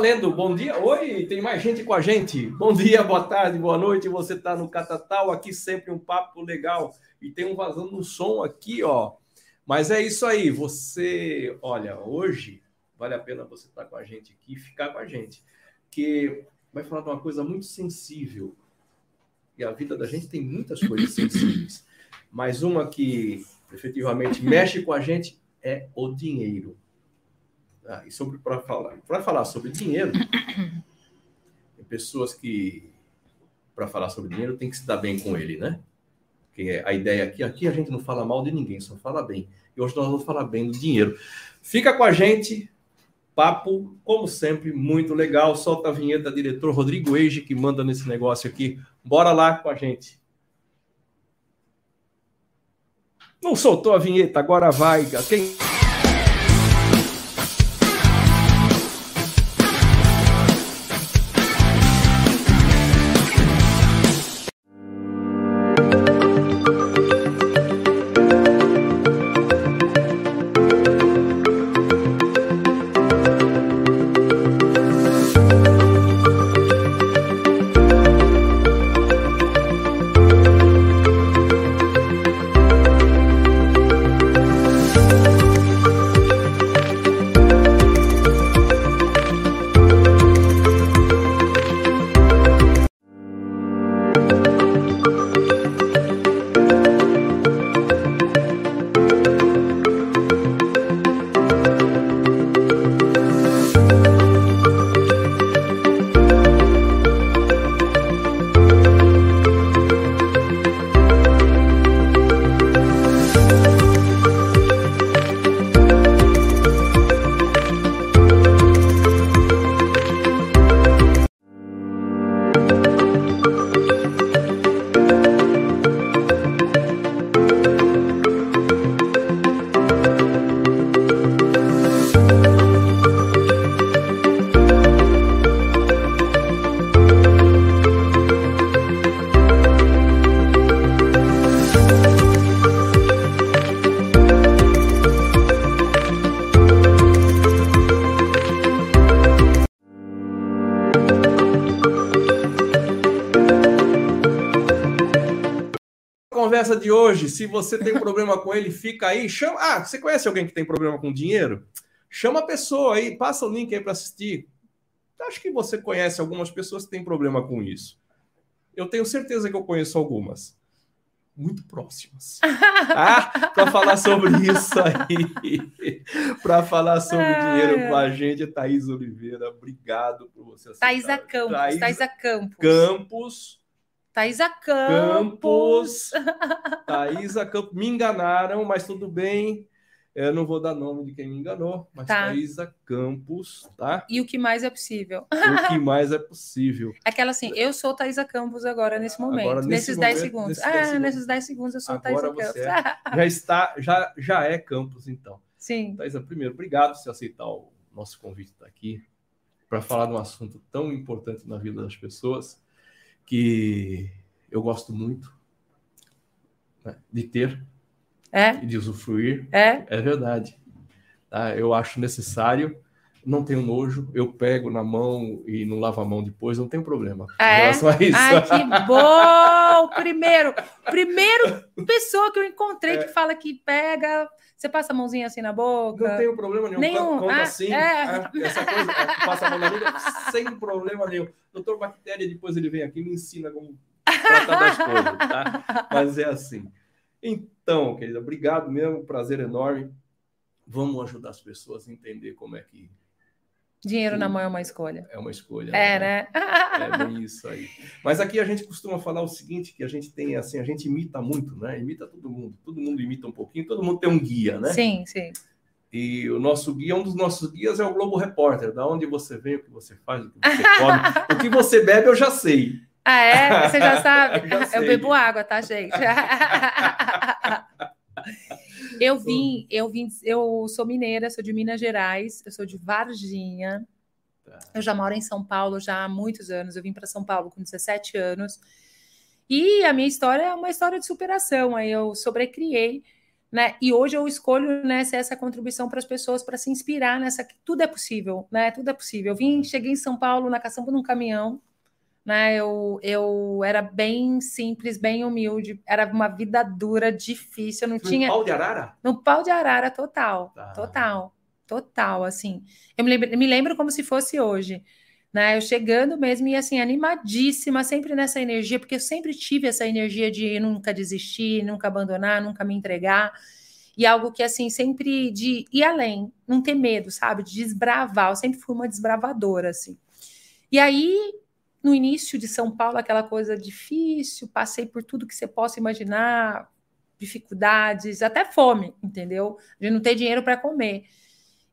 Valendo, bom dia. Oi, tem mais gente com a gente. Bom dia, boa tarde, boa noite. Você está no Catatal, aqui sempre um papo legal. E tem um vazando no som aqui, ó. Mas é isso aí, você, olha, hoje vale a pena você estar tá com a gente aqui, ficar com a gente, que vai falar de uma coisa muito sensível. E a vida da gente tem muitas coisas sensíveis, mas uma que efetivamente mexe com a gente é o dinheiro. Ah, e sobre para falar, para falar sobre dinheiro, tem pessoas que para falar sobre dinheiro tem que se dar bem com ele, né? Porque a ideia aqui, aqui a gente não fala mal de ninguém, só fala bem. E hoje nós vamos falar bem do dinheiro. Fica com a gente, papo, como sempre, muito legal. Solta a vinheta, diretor Rodrigo Eige, que manda nesse negócio aqui. Bora lá com a gente. Não soltou a vinheta, agora vai. Quem conversa de hoje. Se você tem problema com ele, fica aí. Chama. Ah, você conhece alguém que tem problema com dinheiro? Chama a pessoa aí, passa o link aí para assistir. Acho que você conhece algumas pessoas que têm problema com isso. Eu tenho certeza que eu conheço algumas. Muito próximas. ah, para falar sobre isso aí. para falar sobre dinheiro com a gente, Thaís Oliveira. Obrigado por você aceitar. Thaisa Campos. Thaisa, Thaisa Campos. Campos Thaisa Campos. Campos. Thaisa Campos. Me enganaram, mas tudo bem. Eu não vou dar nome de quem me enganou, mas tá. Thaisa Campos, tá? E o que mais é possível? O que mais é possível. Aquela assim, eu sou Thaisa Campos agora, nesse momento, agora, nesse nesses momento, 10 segundos. Nesse ah, 10 segundos. nesses 10 segundos eu sou agora Thaisa Campos. É, já está, já, já é Campos, então. Sim. Thaisa, primeiro, obrigado por você aceitar o nosso convite estar aqui para falar de um assunto tão importante na vida das pessoas que eu gosto muito né, de ter é? e de usufruir. É, é verdade. Tá? Eu acho necessário. Não tenho nojo, eu pego na mão e não lavo a mão depois, não tem problema. É? Ai, que bom! Primeiro, primeiro pessoa que eu encontrei é. que fala que pega, você passa a mãozinha assim na boca? Não tenho problema nenhum. nenhum. Conta ah, assim. É. Ah, essa coisa, é, passa a mão na língua sem problema nenhum. Doutor Bactéria, depois ele vem aqui e me ensina como tratar das coisas, tá? Mas é assim. Então, querida, obrigado mesmo, prazer enorme. Vamos ajudar as pessoas a entender como é que. Dinheiro na mão é uma escolha. É uma escolha. É, né? né? É isso aí. Mas aqui a gente costuma falar o seguinte, que a gente tem assim, a gente imita muito, né? Imita todo mundo. Todo mundo imita um pouquinho, todo mundo tem um guia, né? Sim, sim. E o nosso guia, um dos nossos guias é o Globo Repórter. Da onde você vem, o que você faz, o que você come, o que você bebe, eu já sei. Ah, é? Você já sabe? já eu bebo água, tá, gente? eu vim, eu vim, eu sou mineira, sou de Minas Gerais, eu sou de Varginha. Tá. Eu já moro em São Paulo já há muitos anos. Eu vim para São Paulo com 17 anos. E a minha história é uma história de superação. Aí eu sobrecriei né? E hoje eu escolho né, ser essa contribuição para as pessoas para se inspirar nessa que tudo é possível, né? Tudo é possível. Eu vim, cheguei em São Paulo na caçamba num caminhão, né? Eu, eu era bem simples, bem humilde, era uma vida dura, difícil, eu não tinha. No pau de arara? No pau de arara total, tá. total, total, assim. Eu me lembro, me lembro como se fosse hoje. Né, eu chegando mesmo e assim, animadíssima, sempre nessa energia, porque eu sempre tive essa energia de nunca desistir, nunca abandonar, nunca me entregar. E algo que, assim, sempre de ir além, não ter medo, sabe? De desbravar. Eu sempre fui uma desbravadora, assim. E aí, no início de São Paulo, aquela coisa difícil, passei por tudo que você possa imaginar, dificuldades, até fome, entendeu? De não ter dinheiro para comer.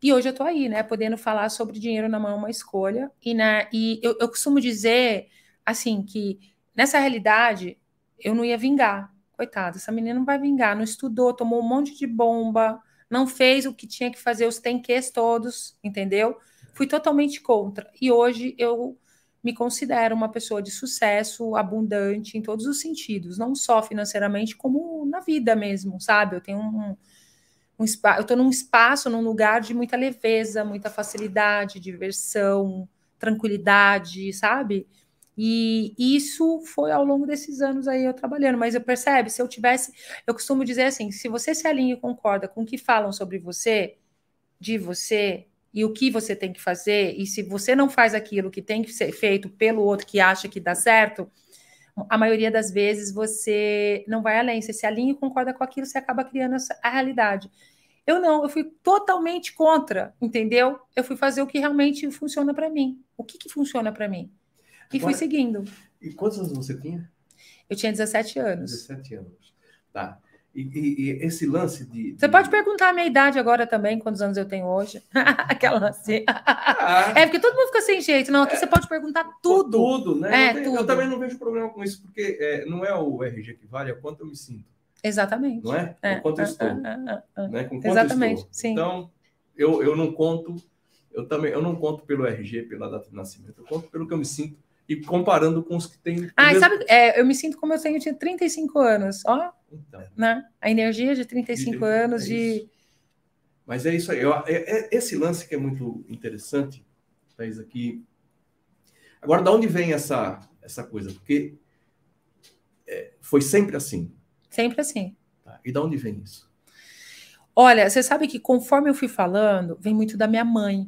E hoje eu estou aí, né, podendo falar sobre dinheiro na mão é uma escolha. E, na, e eu, eu costumo dizer, assim, que nessa realidade eu não ia vingar. Coitada, essa menina não vai vingar, não estudou, tomou um monte de bomba, não fez o que tinha que fazer, os tenques todos, entendeu? Fui totalmente contra. E hoje eu me considero uma pessoa de sucesso, abundante em todos os sentidos, não só financeiramente, como na vida mesmo, sabe? Eu tenho um, um eu estou num espaço, num lugar de muita leveza, muita facilidade, diversão, tranquilidade, sabe? E isso foi ao longo desses anos aí eu trabalhando, mas eu percebo, se eu tivesse, eu costumo dizer assim, se você se alinha e concorda com o que falam sobre você, de você, e o que você tem que fazer, e se você não faz aquilo que tem que ser feito pelo outro que acha que dá certo, a maioria das vezes você não vai além, você se alinha e concorda com aquilo, você acaba criando a realidade. Eu não, eu fui totalmente contra, entendeu? Eu fui fazer o que realmente funciona para mim. O que, que funciona para mim? E Agora, fui seguindo. E quantos anos você tinha? Eu tinha 17 anos. 17 anos. Tá. E, e, e, esse lance de, de, Você pode perguntar a minha idade agora também, quantos anos eu tenho hoje. Aquela assim. Ah, é, porque todo mundo fica sem jeito. Não, aqui é, você pode perguntar tudo. Tudo, né? É, eu, tenho, tudo. eu, também não vejo problema com isso, porque é, não é o RG que vale, é quanto eu me sinto. Exatamente. Não é? é. quanto eu estou. Né? Com quanto Exatamente, estou. sim. Então, eu, eu não conto, eu também eu não conto pelo RG, pela data de nascimento, eu conto pelo que eu me sinto e comparando com os que têm. Ah, mesmo... sabe, é, eu me sinto como eu tenho, eu tinha 35 anos, ó. Então. Né? A energia de 35 de, anos é de. Mas é isso aí. Eu, é, é, esse lance que é muito interessante, Thaís, aqui. Agora, de onde vem essa, essa coisa? Porque é, foi sempre assim. Sempre assim. Tá. E de onde vem isso? Olha, você sabe que conforme eu fui falando, vem muito da minha mãe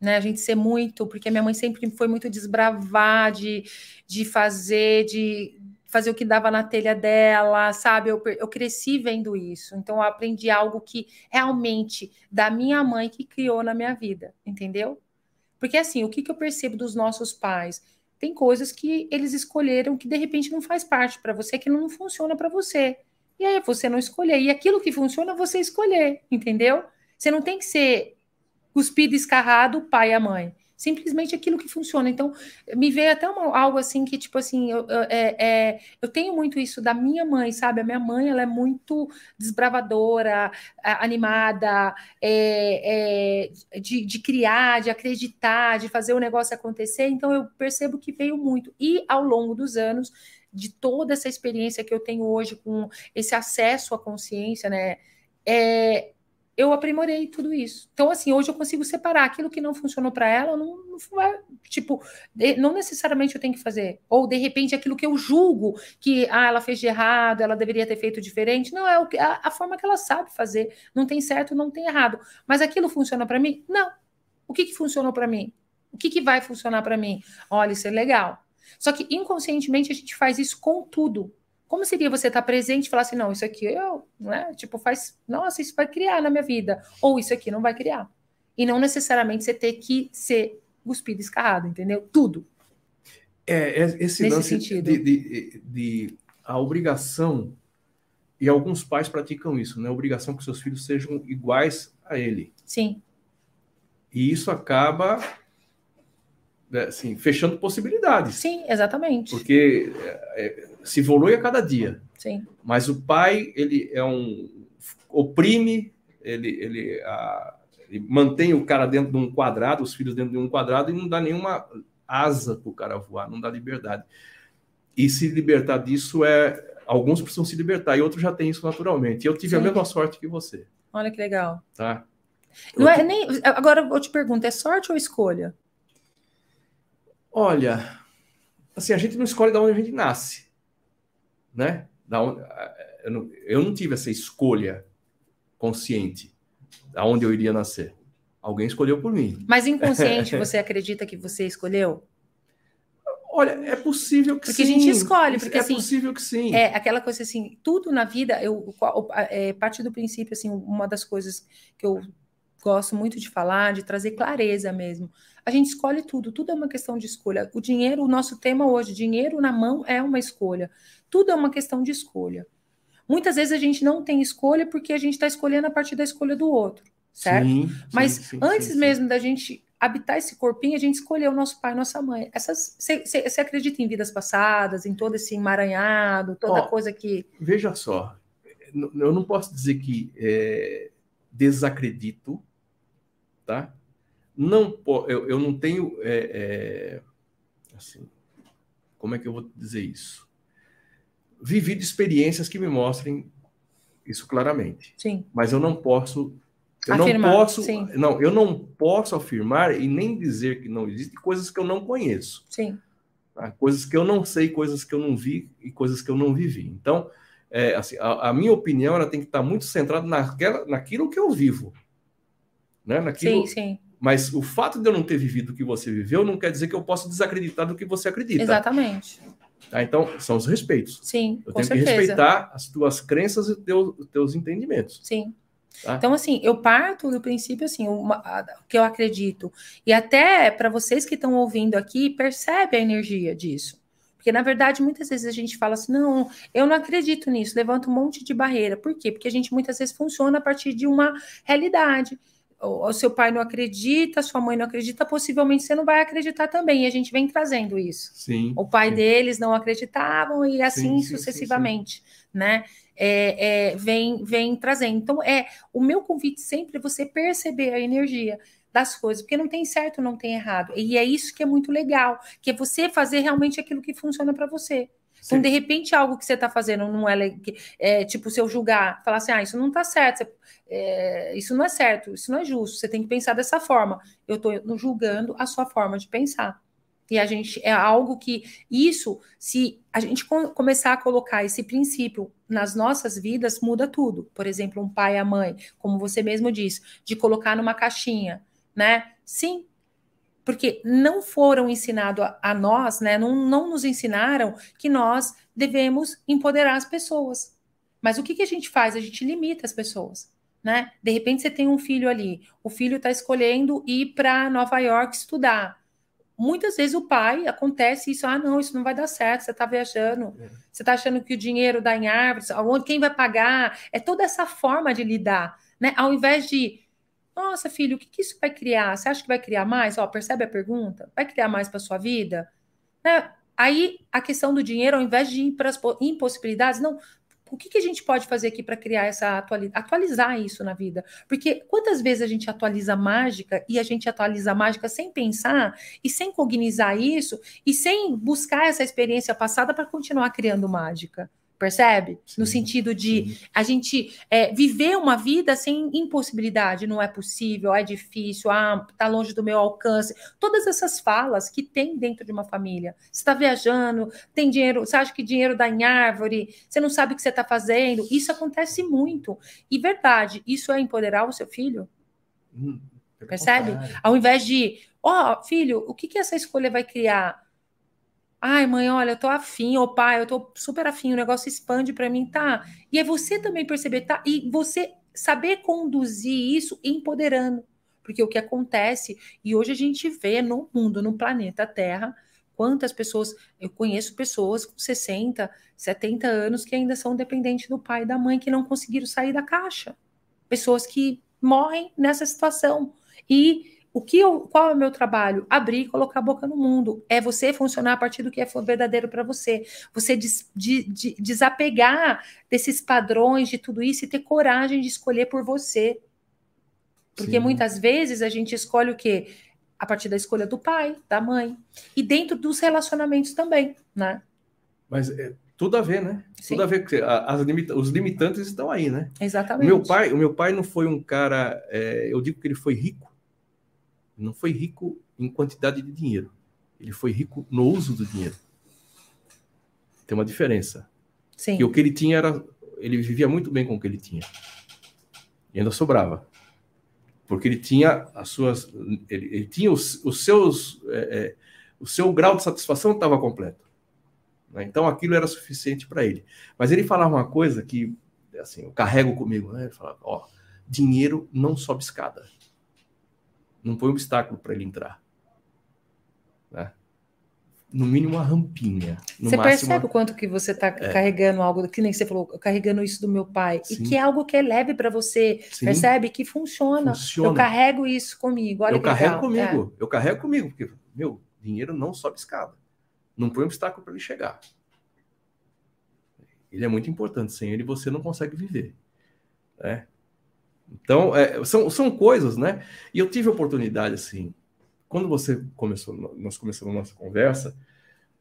né? A gente ser muito, porque a minha mãe sempre foi muito desbravar, de, de fazer, de fazer o que dava na telha dela, sabe? Eu, eu cresci vendo isso, então eu aprendi algo que realmente da minha mãe que criou na minha vida, entendeu? Porque assim, o que, que eu percebo dos nossos pais? Tem coisas que eles escolheram que de repente não faz parte para você, que não funciona para você. E aí você não escolher. E aquilo que funciona, você escolher, entendeu? Você não tem que ser cuspido escarrado, pai e a mãe. Simplesmente aquilo que funciona. Então, me veio até uma, algo assim que, tipo assim, eu, eu, é, é, eu tenho muito isso da minha mãe, sabe? A minha mãe, ela é muito desbravadora, animada, é, é, de, de criar, de acreditar, de fazer o negócio acontecer. Então, eu percebo que veio muito. E, ao longo dos anos, de toda essa experiência que eu tenho hoje com esse acesso à consciência, né? É, eu aprimorei tudo isso. Então, assim, hoje eu consigo separar aquilo que não funcionou para ela, não, não tipo, não necessariamente eu tenho que fazer. Ou, de repente, aquilo que eu julgo que ah, ela fez de errado, ela deveria ter feito diferente. Não, é o, a, a forma que ela sabe fazer. Não tem certo, não tem errado. Mas aquilo funciona para mim? Não. O que, que funcionou para mim? O que, que vai funcionar para mim? Olha, isso é legal. Só que inconscientemente a gente faz isso com tudo. Como seria você estar presente e falar assim, não, isso aqui eu, não é? Tipo, faz, nossa, isso vai criar na minha vida, ou isso aqui não vai criar. E não necessariamente você ter que ser cuspido, escarrado, entendeu? Tudo. É, é esse Nesse lance. De, de, de, a obrigação, e alguns pais praticam isso, né? A obrigação que seus filhos sejam iguais a ele. Sim. E isso acaba né, assim, fechando possibilidades. Sim, exatamente. Porque é, é, se evolui a cada dia. Sim. Mas o pai, ele é um oprime, ele, ele, a, ele mantém o cara dentro de um quadrado, os filhos dentro de um quadrado e não dá nenhuma asa para o cara voar, não dá liberdade. E se libertar disso é alguns precisam se libertar e outros já têm isso naturalmente. Eu tive Sim. a mesma sorte que você. Olha que legal. Tá? Não é nem. Agora eu te pergunto, é sorte ou escolha? Olha, assim, a gente não escolhe de onde a gente nasce, né? Da onde, eu, não, eu não tive essa escolha consciente da onde eu iria nascer. Alguém escolheu por mim. Mas inconsciente, você acredita que você escolheu? Olha, é possível que porque sim. Porque a gente escolhe, porque é assim, possível que sim. É aquela coisa assim, tudo na vida, eu é, parte do princípio assim, uma das coisas que eu gosto muito de falar, de trazer clareza mesmo. A gente escolhe tudo, tudo é uma questão de escolha. O dinheiro, o nosso tema hoje, dinheiro na mão é uma escolha. Tudo é uma questão de escolha. Muitas vezes a gente não tem escolha porque a gente está escolhendo a partir da escolha do outro, certo? Sim, Mas sim, sim, antes mesmo da gente habitar esse corpinho, a gente escolheu nosso pai e nossa mãe. Essas, você acredita em vidas passadas, em todo esse emaranhado, toda Ó, coisa que. Veja só, eu não posso dizer que é, desacredito, tá? Não, eu, eu não tenho. É, é, assim, como é que eu vou dizer isso? Vivido experiências que me mostrem isso claramente. Sim. Mas eu não posso. Eu afirmar, não posso. Sim. Não, eu não posso afirmar e nem dizer que não existe coisas que eu não conheço. Sim. Tá? Coisas que eu não sei, coisas que eu não vi e coisas que eu não vivi. Então, é, assim, a, a, minha opinião ela tem que estar muito centrada naquela, naquilo que eu vivo. Né? Naquilo, sim, sim. Mas o fato de eu não ter vivido o que você viveu não quer dizer que eu possa desacreditar do que você acredita. Exatamente. Tá? Então, são os respeitos. Sim, eu tenho certeza. que respeitar as tuas crenças e teu, os teus entendimentos. Sim. Tá? Então, assim, eu parto do princípio, assim, o que eu acredito. E até para vocês que estão ouvindo aqui, percebe a energia disso. Porque, na verdade, muitas vezes a gente fala assim: não, eu não acredito nisso, levanta um monte de barreira. Por quê? Porque a gente muitas vezes funciona a partir de uma realidade o seu pai não acredita, sua mãe não acredita, possivelmente você não vai acreditar também. E a gente vem trazendo isso. Sim. O pai sim. deles não acreditavam e assim sim, sucessivamente, sim, né? É, é, vem, vem trazendo. Então, é o meu convite sempre é você perceber a energia das coisas, porque não tem certo, não tem errado. E é isso que é muito legal, que é você fazer realmente aquilo que funciona para você. Então, de repente, algo que você está fazendo não é, é tipo, se eu julgar, falar assim, ah, isso não está certo, você, é, isso não é certo, isso não é justo, você tem que pensar dessa forma. Eu estou julgando a sua forma de pensar. E a gente é algo que isso, se a gente começar a colocar esse princípio nas nossas vidas, muda tudo. Por exemplo, um pai e a mãe, como você mesmo disse, de colocar numa caixinha, né? Sim, porque não foram ensinados a, a, nós, né? Não, não nos ensinaram que nós devemos empoderar as pessoas. Mas o que, que a gente faz? A gente limita as pessoas. Né? De repente você tem um filho ali, o filho está escolhendo ir para Nova York estudar. Muitas vezes o pai acontece isso, ah, não, isso não vai dar certo, você está viajando, é. você está achando que o dinheiro dá em árvores, quem vai pagar? É toda essa forma de lidar, né? Ao invés de nossa, filho, o que, que isso vai criar? Você acha que vai criar mais? Ó, percebe a pergunta? Vai criar mais para sua vida? Né? Aí a questão do dinheiro, ao invés de ir para as impossibilidades, não. O que, que a gente pode fazer aqui para criar essa atualizar, atualizar isso na vida? Porque quantas vezes a gente atualiza mágica e a gente atualiza mágica sem pensar e sem cognizar isso e sem buscar essa experiência passada para continuar criando mágica? Percebe? Sim, no sentido de sim. a gente é, viver uma vida sem impossibilidade, não é possível, é difícil, ah, tá longe do meu alcance. Todas essas falas que tem dentro de uma família. Você está viajando, tem dinheiro, você acha que dinheiro dá em árvore, você não sabe o que você está fazendo. Isso acontece muito. E verdade, isso é empoderar o seu filho? Hum, percebe? Ao invés de, ó, oh, filho, o que, que essa escolha vai criar? Ai, mãe, olha, eu tô afim, ou pai, eu tô super afim, o negócio expande para mim, tá? E é você também perceber, tá? E você saber conduzir isso empoderando. Porque o que acontece, e hoje a gente vê no mundo, no planeta Terra, quantas pessoas, eu conheço pessoas com 60, 70 anos que ainda são dependentes do pai e da mãe, que não conseguiram sair da caixa. Pessoas que morrem nessa situação. E o que eu, qual é o meu trabalho? Abrir e colocar a boca no mundo. É você funcionar a partir do que é verdadeiro para você. Você des, de, de, desapegar desses padrões, de tudo isso e ter coragem de escolher por você. Porque Sim. muitas vezes a gente escolhe o quê? A partir da escolha do pai, da mãe. E dentro dos relacionamentos também, né? Mas é, Tudo a ver, né? Sim. Tudo a ver, as limita os limitantes estão aí, né? Exatamente. O meu pai, o meu pai não foi um cara, é, eu digo que ele foi rico, não foi rico em quantidade de dinheiro, ele foi rico no uso do dinheiro. Tem uma diferença. Sim. Que o que ele tinha era, ele vivia muito bem com o que ele tinha. E ainda sobrava. Porque ele tinha as suas, ele, ele tinha os, os seus, é, é, o seu grau de satisfação estava completo. Né? Então aquilo era suficiente para ele. Mas ele falava uma coisa que, assim, eu carrego comigo, né? Ele falava, ó, dinheiro não sobe escada. Não põe obstáculo para ele entrar. Né? No mínimo uma rampinha. você máximo... percebe o quanto que você está é. carregando algo, que nem você falou, carregando isso do meu pai, Sim. e que é algo que é leve para você, Sim. percebe? Que funciona. funciona. Eu carrego isso comigo. Olha eu carrego comigo, é. eu carrego comigo, porque, meu, dinheiro não sobe escada. Não põe obstáculo para ele chegar. Ele é muito importante. Sem ele, você não consegue viver. Né? Então, é, são, são coisas, né? E eu tive a oportunidade, assim, quando você começou, nós começamos a nossa conversa,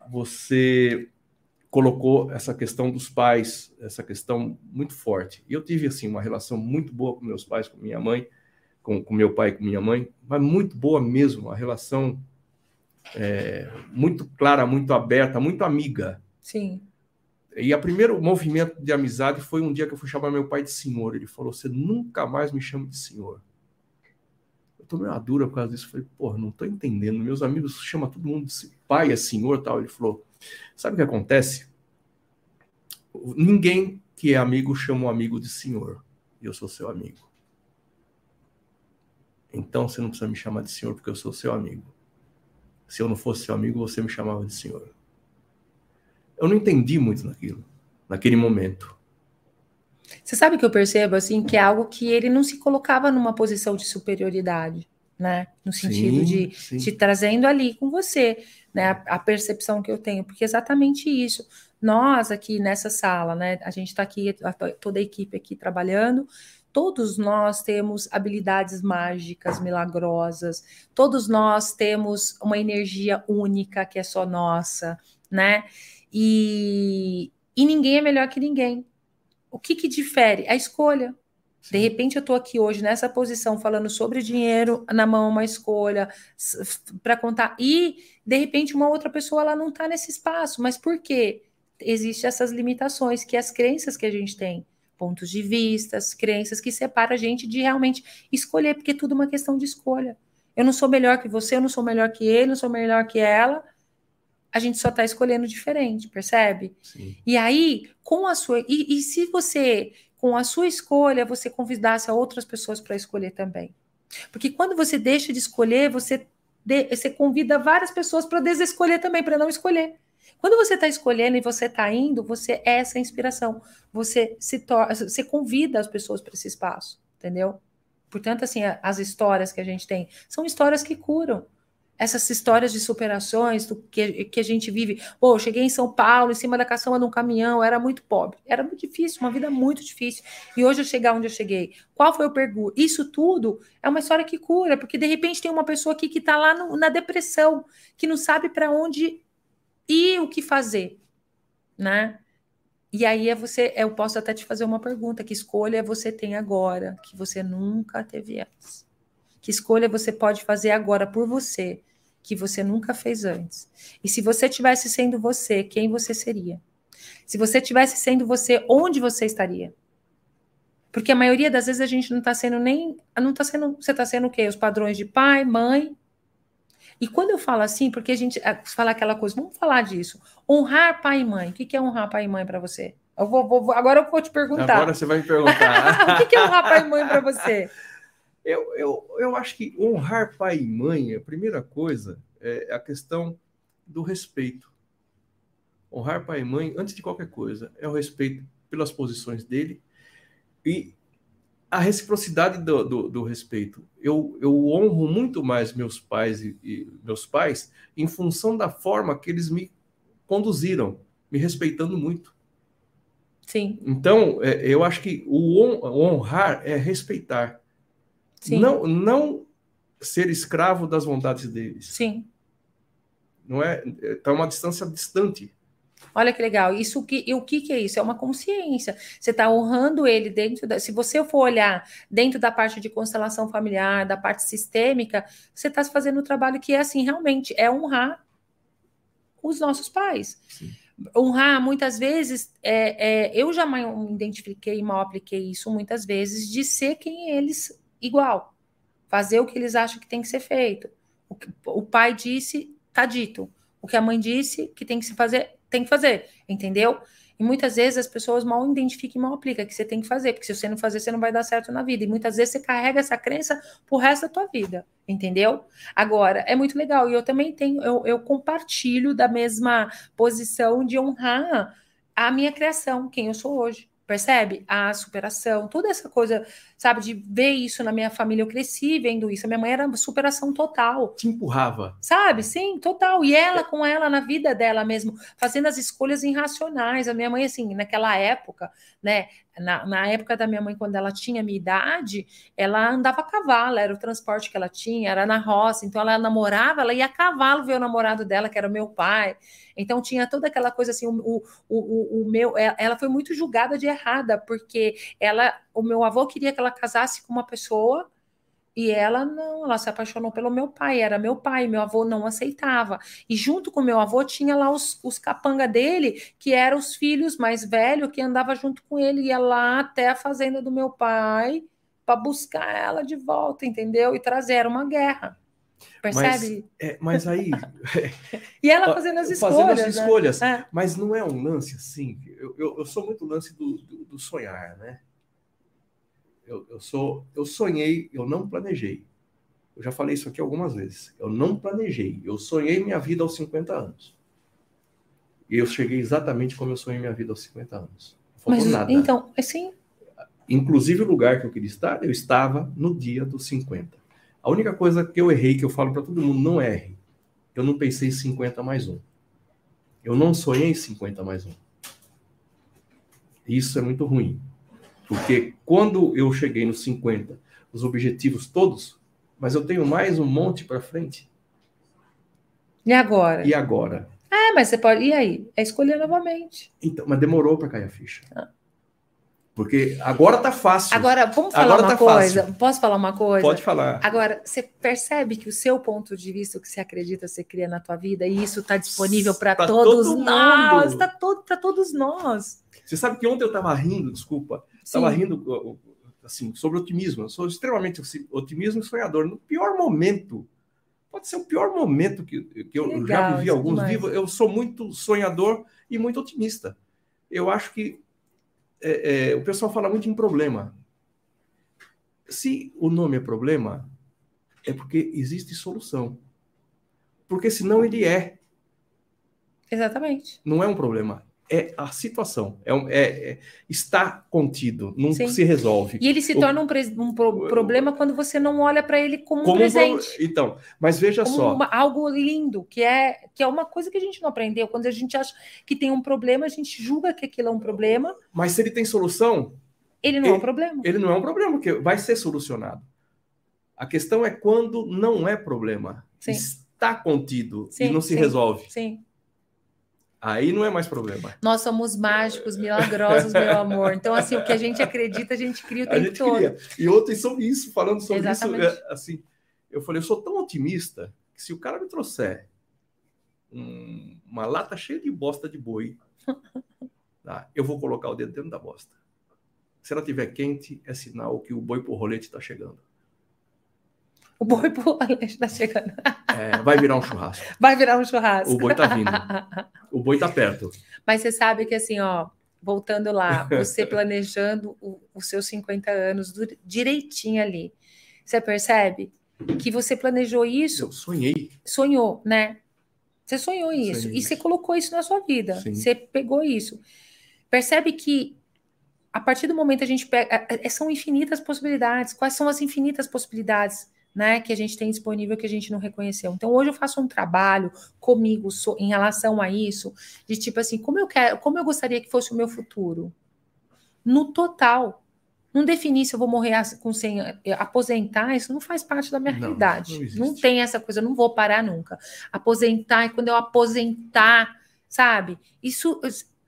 você colocou essa questão dos pais, essa questão muito forte. E eu tive, assim, uma relação muito boa com meus pais, com minha mãe, com, com meu pai e com minha mãe, mas muito boa mesmo, uma relação é, muito clara, muito aberta, muito amiga. Sim. E o primeiro movimento de amizade foi um dia que eu fui chamar meu pai de senhor. Ele falou: Você nunca mais me chama de senhor. Eu tomei uma dura por causa disso. Falei: Porra, não estou entendendo. Meus amigos chamam todo mundo de pai, é senhor tal. Ele falou: Sabe o que acontece? Ninguém que é amigo chama um amigo de senhor. E eu sou seu amigo. Então você não precisa me chamar de senhor porque eu sou seu amigo. Se eu não fosse seu amigo, você me chamava de senhor. Eu não entendi muito naquilo, naquele momento. Você sabe que eu percebo assim que é algo que ele não se colocava numa posição de superioridade, né? No sentido sim, de sim. te trazendo ali com você, né? A, a, percepção que eu tenho, porque é exatamente isso. Nós aqui nessa sala, né? A gente está aqui, toda a equipe aqui trabalhando, Todos nós temos habilidades mágicas, milagrosas, todos nós temos uma energia única que é só nossa, né? E, e ninguém é melhor que ninguém. O que, que difere? A escolha. De repente, eu estou aqui hoje nessa posição falando sobre dinheiro na mão, uma escolha para contar. E, de repente, uma outra pessoa ela não está nesse espaço. Mas por quê? Existem essas limitações, que é as crenças que a gente tem pontos de vista, crenças que separam a gente de realmente escolher, porque é tudo uma questão de escolha. Eu não sou melhor que você, eu não sou melhor que ele, não sou melhor que ela. A gente só está escolhendo diferente, percebe? Sim. E aí, com a sua. E, e se você, com a sua escolha, você convidasse outras pessoas para escolher também? Porque quando você deixa de escolher, você, de, você convida várias pessoas para desescolher também, para não escolher. Quando você está escolhendo e você está indo, você é essa inspiração. Você se torna, você convida as pessoas para esse espaço, entendeu? Portanto, assim, as histórias que a gente tem são histórias que curam. Essas histórias de superações do que, que a gente vive. Pô, eu cheguei em São Paulo, em cima da caçamba de um caminhão, era muito pobre. Era muito difícil, uma vida muito difícil. E hoje eu chegar onde eu cheguei. Qual foi o pergunto? Isso tudo é uma história que cura, porque de repente tem uma pessoa aqui que está lá no, na depressão, que não sabe para onde e o que fazer, né? E aí é você, eu posso até te fazer uma pergunta: que escolha você tem agora que você nunca teve antes? Que escolha você pode fazer agora por você que você nunca fez antes? E se você tivesse sendo você, quem você seria? Se você tivesse sendo você, onde você estaria? Porque a maioria das vezes a gente não está sendo nem, não está sendo, você está sendo o quê? Os padrões de pai, mãe, e quando eu falo assim, porque a gente eh, fala aquela coisa, vamos falar disso. Honrar pai e mãe. O que é honrar pai e mãe para você? Eu vou, vou, agora eu vou te perguntar. Agora você vai me perguntar. o que é honrar pai e mãe para você? Eu, eu, eu acho que honrar pai e mãe, a primeira coisa é a questão do respeito. Honrar pai e mãe, antes de qualquer coisa, é o respeito pelas posições dele e a reciprocidade do, do, do, respeito. Eu, eu honro muito mais meus pais e, e, meus pais em função da forma que eles me conduziram, me respeitando muito. Sim. Então, é, eu acho que o honrar é respeitar. Sim. Não, não ser escravo das vontades deles. Sim. Não é? Está uma distância distante. Olha que legal. Isso que e o que, que é isso? É uma consciência. Você está honrando ele dentro da. Se você for olhar dentro da parte de constelação familiar, da parte sistêmica, você está fazendo um trabalho que é assim, realmente, é honrar os nossos pais. Sim. Honrar, muitas vezes, é, é, eu já me identifiquei, mal apliquei isso muitas vezes, de ser quem eles igual. Fazer o que eles acham que tem que ser feito. O, que, o pai disse, tá dito. O que a mãe disse que tem que se fazer, tem que fazer, entendeu? E muitas vezes as pessoas mal identificam e mal aplicam que você tem que fazer, porque se você não fazer, você não vai dar certo na vida. E muitas vezes você carrega essa crença pro resto da tua vida, entendeu? Agora, é muito legal. E eu também tenho, eu, eu compartilho da mesma posição de honrar a minha criação, quem eu sou hoje. Percebe? A superação, toda essa coisa, sabe, de ver isso na minha família. Eu cresci vendo isso. A minha mãe era superação total. Te empurrava. Sabe? Sim, total. E ela com ela na vida dela mesmo, fazendo as escolhas irracionais. A minha mãe, assim, naquela época, né? Na, na, época da minha mãe, quando ela tinha minha idade, ela andava a cavalo, era o transporte que ela tinha, era na roça, então ela namorava, ela ia a cavalo ver o namorado dela, que era o meu pai. Então tinha toda aquela coisa assim, o, o, o, o meu, é, ela foi muito julgada de errada, porque ela, o meu avô queria que ela casasse com uma pessoa e ela não, ela se apaixonou pelo meu pai, era meu pai, meu avô não aceitava. E junto com meu avô tinha lá os, os capanga dele, que eram os filhos mais velhos, que andava junto com ele, ia lá até a fazenda do meu pai para buscar ela de volta, entendeu? E trazer uma guerra. Percebe? Mas, é, mas aí. e ela fazendo as escolhas. Fazendo as escolhas. Né? Mas não é um lance assim. Eu, eu, eu sou muito lance do, do, do sonhar, né? Eu, eu, sou, eu sonhei, eu não planejei. Eu já falei isso aqui algumas vezes. Eu não planejei. Eu sonhei minha vida aos 50 anos. E eu cheguei exatamente como eu sonhei minha vida aos 50 anos. Não Mas, nada. Então, assim. Inclusive o lugar que eu queria estar, eu estava no dia dos 50. A única coisa que eu errei, que eu falo para todo mundo, não erre. Eu não pensei em 50 mais um. Eu não sonhei em 50 mais um. Isso é muito ruim. Porque quando eu cheguei nos 50, os objetivos todos, mas eu tenho mais um monte para frente. E agora? E agora? Ah, mas você pode. E aí? É escolher novamente. Então, mas demorou para cair a ficha. Ah. Porque agora tá fácil. Agora, vamos falar agora uma tá coisa? Fácil. Posso falar uma coisa? Pode falar. Agora, você percebe que o seu ponto de vista, o que você acredita, você cria na tua vida, e isso está disponível para todos todo nós. Está todo para todos nós. Você sabe que ontem eu estava rindo, desculpa, Estava rindo assim, sobre otimismo. Eu sou extremamente otimismo e sonhador. No pior momento, pode ser o pior momento que, que eu Legal, já vivi alguns vivos. Eu sou muito sonhador e muito otimista. Eu acho que é, é, o pessoal fala muito em problema. Se o nome é problema, é porque existe solução. Porque senão ele é. Exatamente. Não é um problema é a situação. É, é, é está contido, não Sim. se resolve. E ele se torna um, um pro, problema quando você não olha para ele como, como, um presente. Então, mas veja como só. Uma, algo lindo, que é, que é uma coisa que a gente não aprendeu. Quando a gente acha que tem um problema, a gente julga que aquilo é um problema. Mas se ele tem solução. Ele não ele, é um problema. Ele não é um problema, porque vai ser solucionado. A questão é quando não é problema. Sim. Está contido sim, e não se sim, resolve. Sim. Aí não é mais problema. Nós somos mágicos, milagrosos, meu amor. Então, assim, o que a gente acredita, a gente cria o tempo a gente todo. Cria. E ontem sobre isso, falando sobre Exatamente. isso, é, assim, eu falei, eu sou tão otimista que se o cara me trouxer um, uma lata cheia de bosta de boi, tá, eu vou colocar o dedo dentro da bosta. Se ela tiver quente, é sinal que o boi por rolete está chegando. O boi está chegando. É, vai virar um churrasco. Vai virar um churrasco. O boi tá vindo. O boi tá perto. Mas você sabe que assim, ó, voltando lá, você planejando os seus 50 anos do, direitinho ali. Você percebe que você planejou isso? Eu sonhei. Sonhou, né? Você sonhou isso sonhei. e você colocou isso na sua vida. Sim. Você pegou isso. Percebe que a partir do momento a gente pega, é, é, são infinitas possibilidades. Quais são as infinitas possibilidades? Né, que a gente tem disponível que a gente não reconheceu. Então hoje eu faço um trabalho comigo so, em relação a isso, de tipo assim, como eu quero, como eu gostaria que fosse o meu futuro. No total, não definir se eu vou morrer com sem eh, aposentar, isso não faz parte da minha não, realidade. Não, não, tem essa coisa, eu não vou parar nunca. Aposentar, e quando eu aposentar, sabe? Isso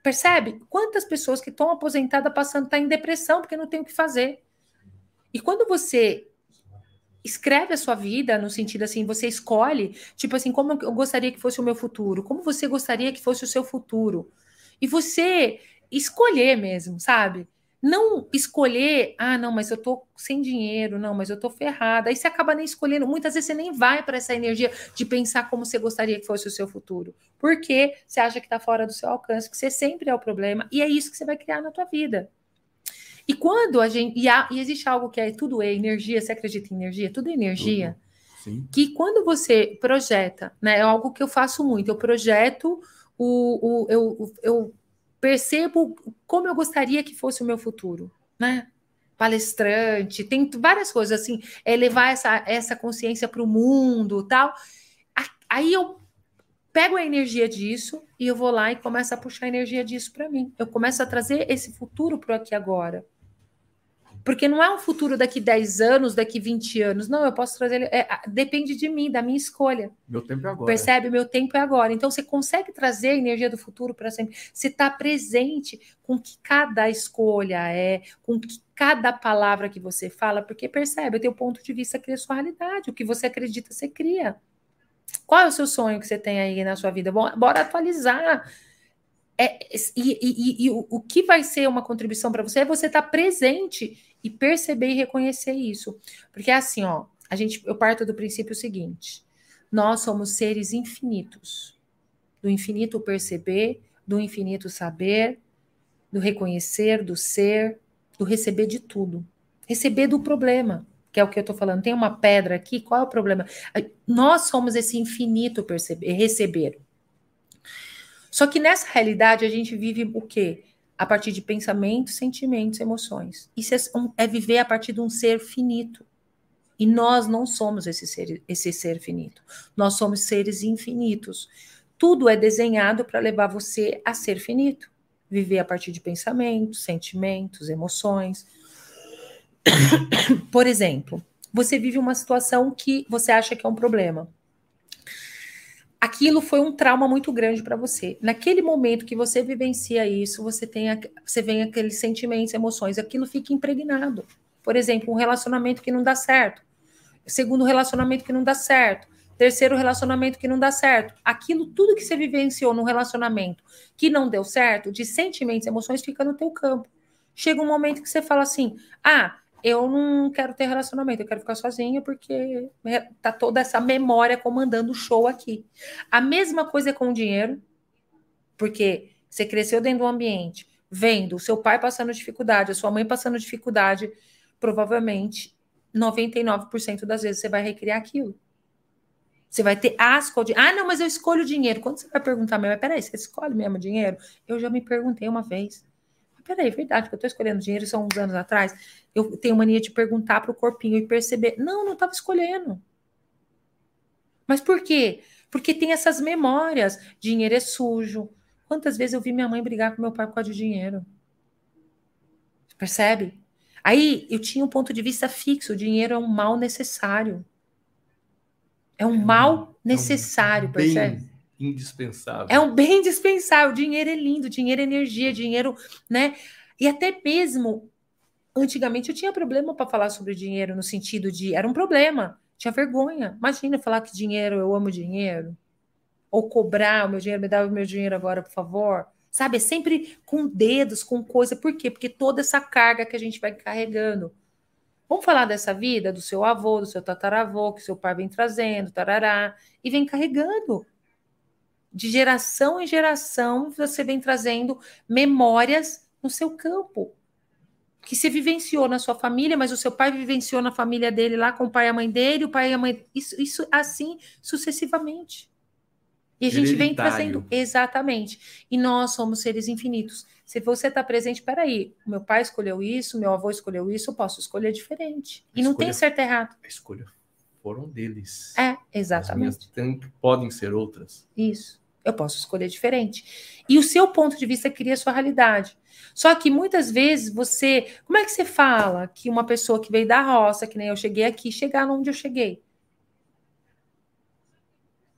percebe quantas pessoas que estão aposentadas passando tá em depressão porque não tem o que fazer. E quando você escreve a sua vida no sentido assim, você escolhe, tipo assim, como eu gostaria que fosse o meu futuro, como você gostaria que fosse o seu futuro. E você escolher mesmo, sabe? Não escolher, ah, não, mas eu tô sem dinheiro, não, mas eu tô ferrada. Aí você acaba nem escolhendo. Muitas vezes você nem vai para essa energia de pensar como você gostaria que fosse o seu futuro. Porque você acha que tá fora do seu alcance, que você sempre é o problema. E é isso que você vai criar na tua vida. E quando a gente. E, há, e existe algo que é tudo é energia, você acredita em energia? Tudo é energia. Sim. Que quando você projeta, né? É algo que eu faço muito, eu projeto o. o eu, eu percebo como eu gostaria que fosse o meu futuro, né? Palestrante, tem várias coisas assim, é levar essa, essa consciência para o mundo tal. Aí eu pego a energia disso e eu vou lá e começo a puxar a energia disso para mim. Eu começo a trazer esse futuro para aqui agora. Porque não é um futuro daqui 10 anos, daqui 20 anos. Não, eu posso trazer. É, depende de mim, da minha escolha. Meu tempo é agora. Percebe? Meu tempo é agora. Então você consegue trazer a energia do futuro para sempre. Você está presente com que cada escolha é, com que cada palavra que você fala, porque percebe, o teu ponto de vista cria sua realidade. O que você acredita, você cria. Qual é o seu sonho que você tem aí na sua vida? Bom, bora atualizar. É, e, e, e, o, o que vai ser uma contribuição para você é você estar tá presente e perceber e reconhecer isso. Porque é assim, ó, a gente, eu parto do princípio seguinte: nós somos seres infinitos. Do infinito perceber, do infinito saber, do reconhecer, do ser, do receber de tudo. Receber do problema, que é o que eu estou falando. Tem uma pedra aqui, qual é o problema? Nós somos esse infinito perceber, receber. Só que nessa realidade a gente vive o quê? a partir de pensamentos, sentimentos, emoções. Isso é, é viver a partir de um ser finito. E nós não somos esse ser, esse ser finito. Nós somos seres infinitos. Tudo é desenhado para levar você a ser finito. Viver a partir de pensamentos, sentimentos, emoções. Por exemplo, você vive uma situação que você acha que é um problema aquilo foi um trauma muito grande para você. Naquele momento que você vivencia isso, você tem você vem aqueles sentimentos, emoções, aquilo fica impregnado. Por exemplo, um relacionamento que não dá certo. Segundo relacionamento que não dá certo. Terceiro relacionamento que não dá certo. Aquilo tudo que você vivenciou no relacionamento que não deu certo, de sentimentos, emoções, fica no teu campo. Chega um momento que você fala assim: "Ah, eu não quero ter relacionamento, eu quero ficar sozinha porque tá toda essa memória comandando o show aqui. A mesma coisa é com o dinheiro, porque você cresceu dentro do ambiente, vendo o seu pai passando dificuldade, a sua mãe passando dificuldade, provavelmente 99% das vezes você vai recriar aquilo. Você vai ter asco de, ah, não, mas eu escolho dinheiro. Quando você vai perguntar, mas peraí, você escolhe mesmo dinheiro? Eu já me perguntei uma vez. Peraí, é verdade que eu estou escolhendo dinheiro, são uns anos atrás. Eu tenho mania de perguntar para o corpinho e perceber. Não, não estava escolhendo. Mas por quê? Porque tem essas memórias. Dinheiro é sujo. Quantas vezes eu vi minha mãe brigar com meu pai por causa de dinheiro? Percebe? Aí eu tinha um ponto de vista fixo: o dinheiro é um mal necessário. É um é mal necessário, é um percebe? Indispensável. É um bem indispensável. Dinheiro é lindo, dinheiro é energia, dinheiro, né? E até mesmo antigamente eu tinha problema para falar sobre dinheiro no sentido de era um problema, tinha vergonha. Imagina falar que dinheiro, eu amo dinheiro. Ou cobrar o meu dinheiro, me dá o meu dinheiro agora, por favor. Sabe, é sempre com dedos, com coisa. Por quê? Porque toda essa carga que a gente vai carregando. Vamos falar dessa vida do seu avô, do seu tataravô, que seu pai vem trazendo, tarará, e vem carregando de geração em geração, você vem trazendo memórias no seu campo. Que você vivenciou na sua família, mas o seu pai vivenciou na família dele lá com o pai e a mãe dele, o pai e a mãe. Isso, isso assim sucessivamente. E a gente vem trazendo. Exatamente. E nós somos seres infinitos. Se você está presente, peraí, meu pai escolheu isso, meu avô escolheu isso, eu posso escolher diferente. A e não tem certo e errado. A escolha foram deles. É, exatamente. As minhas podem ser outras. Isso. Eu posso escolher diferente. E o seu ponto de vista cria a sua realidade. Só que muitas vezes você. Como é que você fala que uma pessoa que veio da roça, que nem eu cheguei aqui, chegar onde eu cheguei?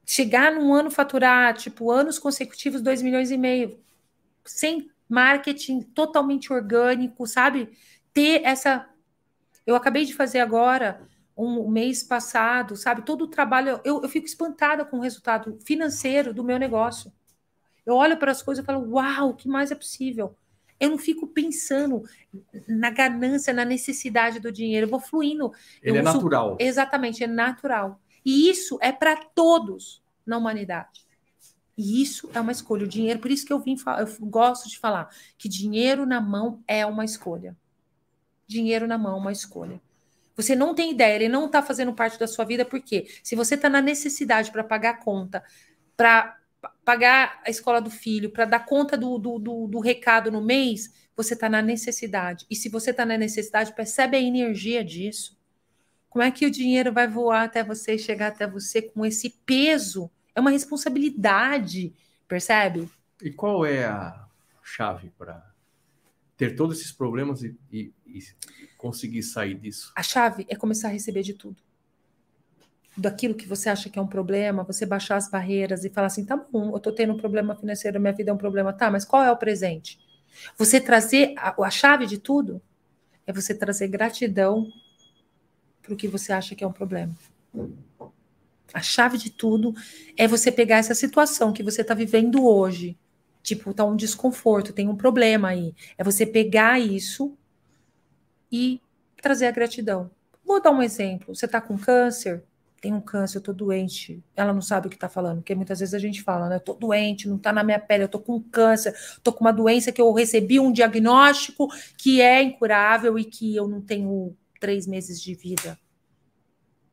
chegar num ano faturar, tipo, anos consecutivos, 2 milhões e meio, sem marketing totalmente orgânico, sabe? Ter essa. Eu acabei de fazer agora, um, mês passado, sabe? Todo o trabalho, eu, eu fico espantada com o resultado financeiro do meu negócio. Eu olho para as coisas e falo, uau, o que mais é possível? Eu não fico pensando na ganância, na necessidade do dinheiro, eu vou fluindo. Ele eu é natural. Exatamente, é natural. E isso é para todos na humanidade. E isso é uma escolha. O dinheiro, por isso que eu vim eu gosto de falar que dinheiro na mão é uma escolha. Dinheiro na mão é uma escolha. Você não tem ideia, ele não está fazendo parte da sua vida, porque se você está na necessidade para pagar a conta, para pagar a escola do filho, para dar conta do, do, do, do, recado no mês, você está na necessidade. E se você está na necessidade, percebe a energia disso. Como é que o dinheiro vai voar até você chegar até você com esse peso? É uma responsabilidade, percebe? E qual é a chave para ter todos esses problemas e, e, e conseguir sair disso? A chave é começar a receber de tudo daquilo que você acha que é um problema, você baixar as barreiras e falar assim, tá bom, eu tô tendo um problema financeiro, minha vida é um problema, tá, mas qual é o presente? Você trazer a, a chave de tudo é você trazer gratidão para o que você acha que é um problema. A chave de tudo é você pegar essa situação que você está vivendo hoje, tipo, tá um desconforto, tem um problema aí. É você pegar isso e trazer a gratidão. Vou dar um exemplo. Você está com câncer, tem um câncer, eu tô doente. Ela não sabe o que tá falando, porque muitas vezes a gente fala, né? Eu tô doente, não tá na minha pele, eu tô com câncer, tô com uma doença que eu recebi um diagnóstico que é incurável e que eu não tenho três meses de vida.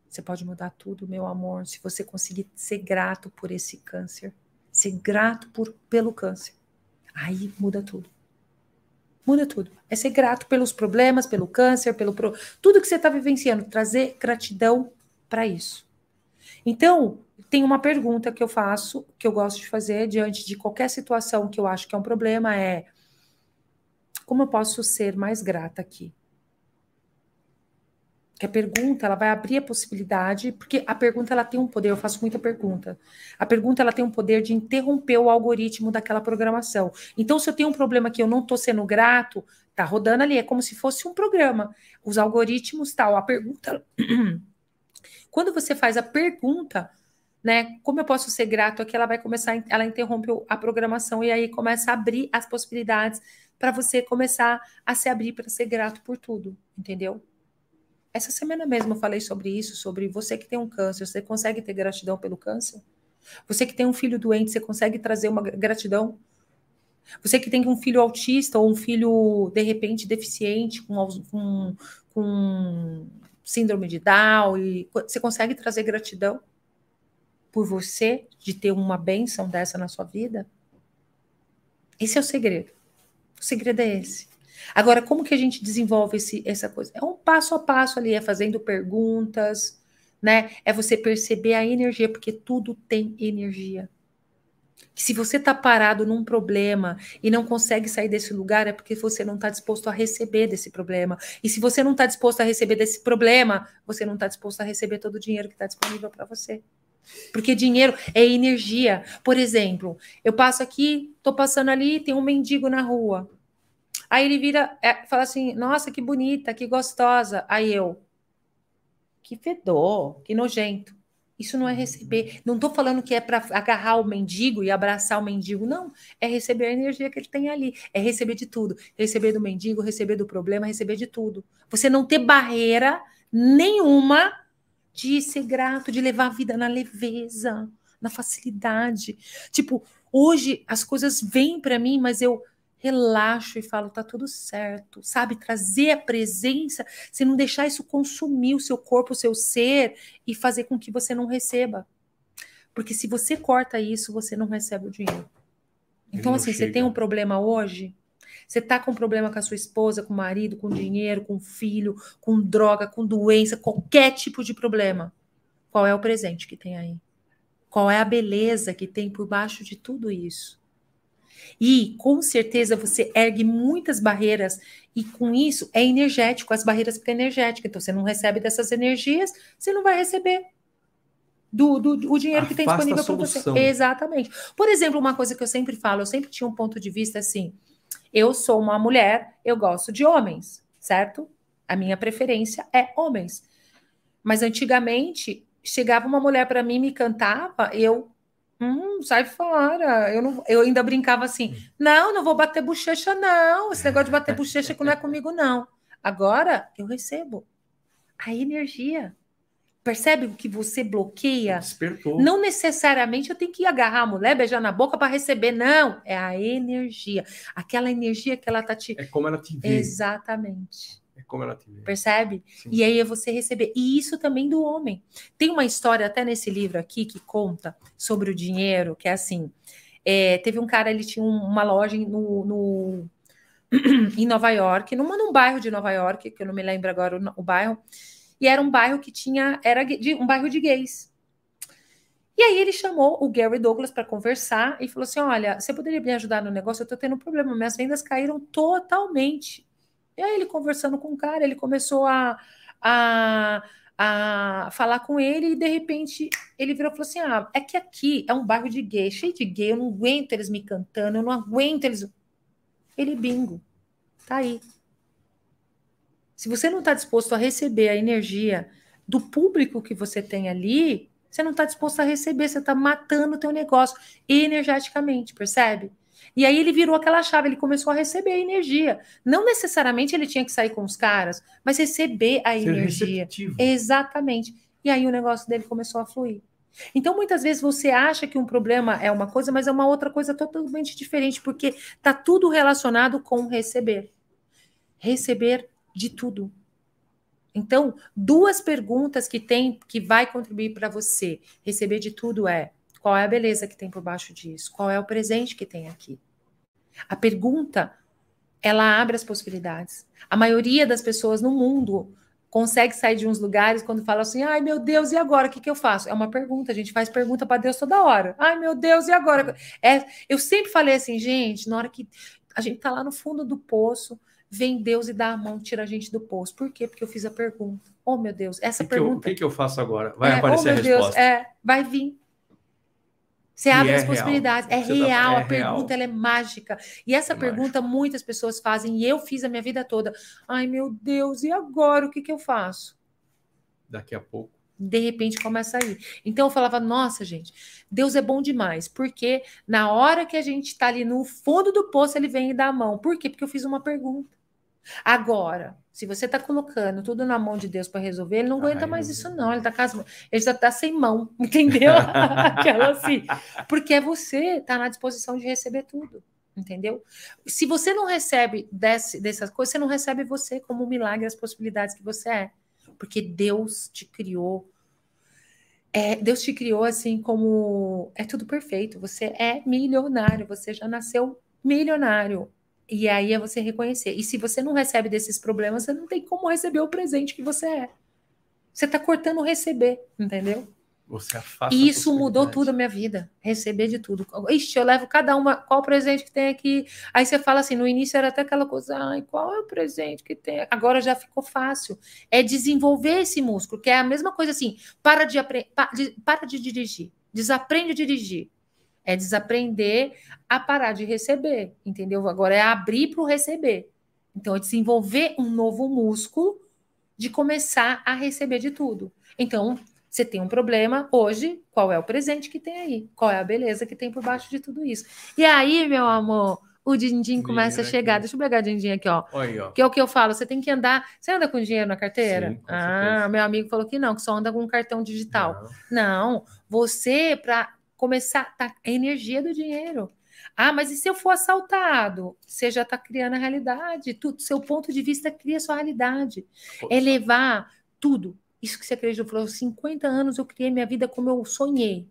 Você pode mudar tudo, meu amor, se você conseguir ser grato por esse câncer, ser grato por, pelo câncer. Aí muda tudo. Muda tudo. É ser grato pelos problemas, pelo câncer, pelo pro... tudo que você está vivenciando, trazer gratidão para isso. Então, tem uma pergunta que eu faço, que eu gosto de fazer diante de qualquer situação que eu acho que é um problema, é como eu posso ser mais grata aqui? Que a pergunta ela vai abrir a possibilidade, porque a pergunta ela tem um poder, eu faço muita pergunta. A pergunta ela tem um poder de interromper o algoritmo daquela programação. Então, se eu tenho um problema que eu não estou sendo grato, tá rodando ali, é como se fosse um programa. Os algoritmos tal, a pergunta Quando você faz a pergunta, né, como eu posso ser grato aqui, ela vai começar, ela interrompe a programação e aí começa a abrir as possibilidades para você começar a se abrir para ser grato por tudo, entendeu? Essa semana mesmo eu falei sobre isso, sobre você que tem um câncer, você consegue ter gratidão pelo câncer? Você que tem um filho doente, você consegue trazer uma gratidão? Você que tem um filho autista ou um filho, de repente, deficiente, com, com, com síndrome de Down, e você consegue trazer gratidão por você de ter uma bênção dessa na sua vida? Esse é o segredo. O segredo é esse. Agora, como que a gente desenvolve esse, essa coisa? É um passo a passo ali, é fazendo perguntas, né? É você perceber a energia, porque tudo tem energia que se você está parado num problema e não consegue sair desse lugar, é porque você não está disposto a receber desse problema. E se você não está disposto a receber desse problema, você não está disposto a receber todo o dinheiro que está disponível para você. Porque dinheiro é energia. Por exemplo, eu passo aqui, estou passando ali, tem um mendigo na rua. Aí ele vira, é, fala assim: Nossa, que bonita, que gostosa. Aí eu, que fedor, que nojento. Isso não é receber. Não estou falando que é para agarrar o mendigo e abraçar o mendigo, não. É receber a energia que ele tem ali. É receber de tudo. Receber do mendigo, receber do problema, receber de tudo. Você não ter barreira nenhuma de ser grato, de levar a vida na leveza, na facilidade. Tipo, hoje as coisas vêm para mim, mas eu relaxo e falo, tá tudo certo, sabe? Trazer a presença, você não deixar isso consumir o seu corpo, o seu ser e fazer com que você não receba. Porque se você corta isso, você não recebe o dinheiro. Então, assim, chega. você tem um problema hoje, você tá com um problema com a sua esposa, com o marido, com dinheiro, com filho, com droga, com doença, qualquer tipo de problema. Qual é o presente que tem aí? Qual é a beleza que tem por baixo de tudo isso? E com certeza você ergue muitas barreiras e com isso é energético, as barreiras ficam energéticas. Então você não recebe dessas energias, você não vai receber. do, do, o dinheiro Afasta que tem disponível para você. Exatamente. Por exemplo, uma coisa que eu sempre falo, eu sempre tinha um ponto de vista assim: eu sou uma mulher, eu gosto de homens, certo? A minha preferência é homens. Mas antigamente chegava uma mulher para mim me cantava, eu Hum, sai fora. Eu, não, eu ainda brincava assim: não, não vou bater bochecha, não. Esse negócio de bater bochecha não é comigo, não. Agora eu recebo a energia. Percebe que você bloqueia? Despertou. Não necessariamente eu tenho que agarrar a mulher, beijar na boca para receber, não. É a energia. Aquela energia que ela tá te. É como ela te vê. Exatamente. Como ela te vê. Percebe? Sim. E aí é você receber. E isso também do homem. Tem uma história até nesse livro aqui que conta sobre o dinheiro, que é assim. É, teve um cara, ele tinha uma loja no, no em Nova York, numa, num bairro de Nova York, que eu não me lembro agora o, o bairro e era um bairro que tinha, era de, um bairro de gays. E aí ele chamou o Gary Douglas para conversar e falou assim: olha, você poderia me ajudar no negócio? Eu estou tendo um problema, minhas vendas caíram totalmente. E aí ele conversando com o cara, ele começou a, a, a falar com ele e de repente ele virou e falou assim: ah, é que aqui é um bairro de gay, cheio de gay, eu não aguento eles me cantando, eu não aguento eles. Ele bingo, tá aí. Se você não está disposto a receber a energia do público que você tem ali, você não está disposto a receber, você está matando o teu negócio energeticamente, percebe? E aí ele virou aquela chave, ele começou a receber a energia. Não necessariamente ele tinha que sair com os caras, mas receber a Ser energia. Receptivo. Exatamente. E aí o negócio dele começou a fluir. Então, muitas vezes você acha que um problema é uma coisa, mas é uma outra coisa totalmente diferente, porque está tudo relacionado com receber. Receber de tudo. Então, duas perguntas que tem que vai contribuir para você receber de tudo é: qual é a beleza que tem por baixo disso? Qual é o presente que tem aqui? A pergunta ela abre as possibilidades. A maioria das pessoas no mundo consegue sair de uns lugares quando fala assim: ai meu Deus, e agora? O que, que eu faço? É uma pergunta, a gente faz pergunta para Deus toda hora. Ai meu Deus, e agora? É, eu sempre falei assim, gente, na hora que a gente está lá no fundo do poço, vem Deus e dá a mão, tira a gente do poço. Por quê? Porque eu fiz a pergunta. Oh, meu Deus, essa que pergunta. o que, que, eu faço agora? Vai é, aparecer oh, a resposta. Deus, é, vai vir. Você abre é as possibilidades. Real. É Você real, tá... é a pergunta ela é mágica. E essa é pergunta muitas pessoas fazem, e eu fiz a minha vida toda. Ai, meu Deus, e agora? O que, que eu faço? Daqui a pouco de repente começa a ir. Então eu falava, nossa, gente, Deus é bom demais, porque na hora que a gente está ali no fundo do poço, ele vem e dá a mão. Por quê? Porque eu fiz uma pergunta. Agora, se você está colocando tudo na mão de Deus para resolver, ele não aguenta mais isso, não. Ele, tá com ele já está sem mão, entendeu? Aquela assim. Porque é você está na disposição de receber tudo, entendeu? Se você não recebe desse, dessas coisas, você não recebe você como um milagre, as possibilidades que você é. Porque Deus te criou. É, Deus te criou assim como é tudo perfeito. Você é milionário, você já nasceu milionário. E aí é você reconhecer. E se você não recebe desses problemas, você não tem como receber o presente que você é. Você está cortando receber, entendeu? Você afasta. E isso mudou tudo a minha vida. Receber de tudo. Ixi, eu levo cada uma. Qual presente que tem aqui? Aí você fala assim: no início era até aquela coisa, ai, qual é o presente que tem? Agora já ficou fácil. É desenvolver esse músculo, que é a mesma coisa assim: para de, para de dirigir, desaprende a dirigir. É desaprender a parar de receber, entendeu? Agora é abrir para o receber. Então, é desenvolver um novo músculo de começar a receber de tudo. Então, você tem um problema hoje, qual é o presente que tem aí? Qual é a beleza que tem por baixo de tudo isso? E aí, meu amor, o din-din começa a chegar. Deixa eu pegar o din-din aqui, ó. Oi, ó. Que é o que eu falo, você tem que andar. Você anda com dinheiro na carteira? Sim, ah, meu amigo falou que não, que só anda com um cartão digital. Não, não você, para começar tá, a energia do dinheiro. Ah, mas e se eu for assaltado? Você já está criando a realidade. Tudo, seu ponto de vista cria sua realidade. Poxa. Elevar tudo. Isso que você acreditou, falou, 50 anos eu criei minha vida como eu sonhei.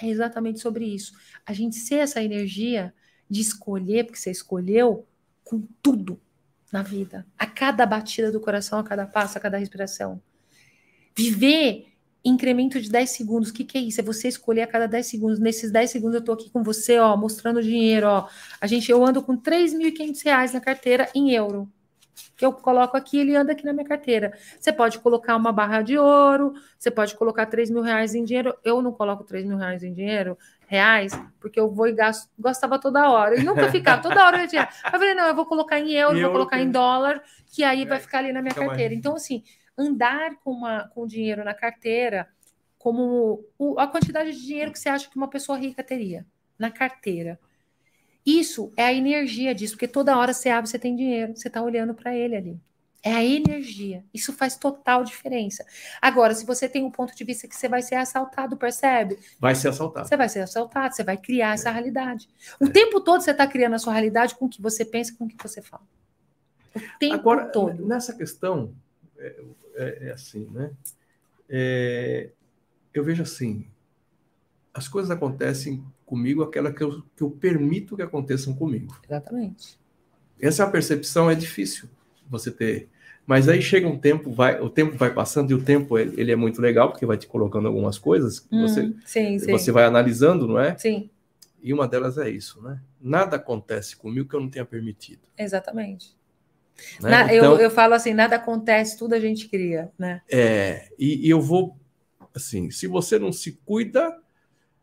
É exatamente sobre isso. A gente ser essa energia de escolher, porque você escolheu, com tudo na vida. A cada batida do coração, a cada passo, a cada respiração. Viver incremento de 10 segundos. O que, que é isso? É você escolher a cada 10 segundos. Nesses 10 segundos eu tô aqui com você, ó, mostrando dinheiro, ó. A gente, eu ando com 3.500 reais na carteira em euro. que eu coloco aqui, ele anda aqui na minha carteira. Você pode colocar uma barra de ouro, você pode colocar 3 mil reais em dinheiro. Eu não coloco 3 mil reais em dinheiro, reais, porque eu vou e gasto, gostava toda hora. E nunca ficava, toda hora eu tinha. Eu falei, não, eu vou colocar em euro, vou colocar em dólar, que aí vai ficar ali na minha carteira. Então, assim, andar com, uma, com dinheiro na carteira, como o, a quantidade de dinheiro que você acha que uma pessoa rica teria na carteira. Isso é a energia disso, porque toda hora você abre, você tem dinheiro, você está olhando para ele ali. É a energia. Isso faz total diferença. Agora, se você tem um ponto de vista que você vai ser assaltado, percebe? Vai ser assaltado. Você vai ser assaltado, você vai criar é. essa realidade. O é. tempo todo você está criando a sua realidade com o que você pensa, com o que você fala. O tempo Agora, todo. Nessa questão, é, é, é assim, né? É, eu vejo assim, as coisas acontecem comigo aquela que eu, que eu permito que aconteçam comigo. Exatamente. Essa é a percepção, é difícil você ter. Mas aí chega um tempo, vai, o tempo vai passando e o tempo ele, ele é muito legal porque vai te colocando algumas coisas que hum, você, sim, sim. você vai analisando, não é? Sim. E uma delas é isso, né? Nada acontece comigo que eu não tenha permitido. Exatamente. Né? Na, então, eu, eu falo assim, nada acontece, tudo a gente cria, né? É, e, e eu vou, assim, se você não se cuida,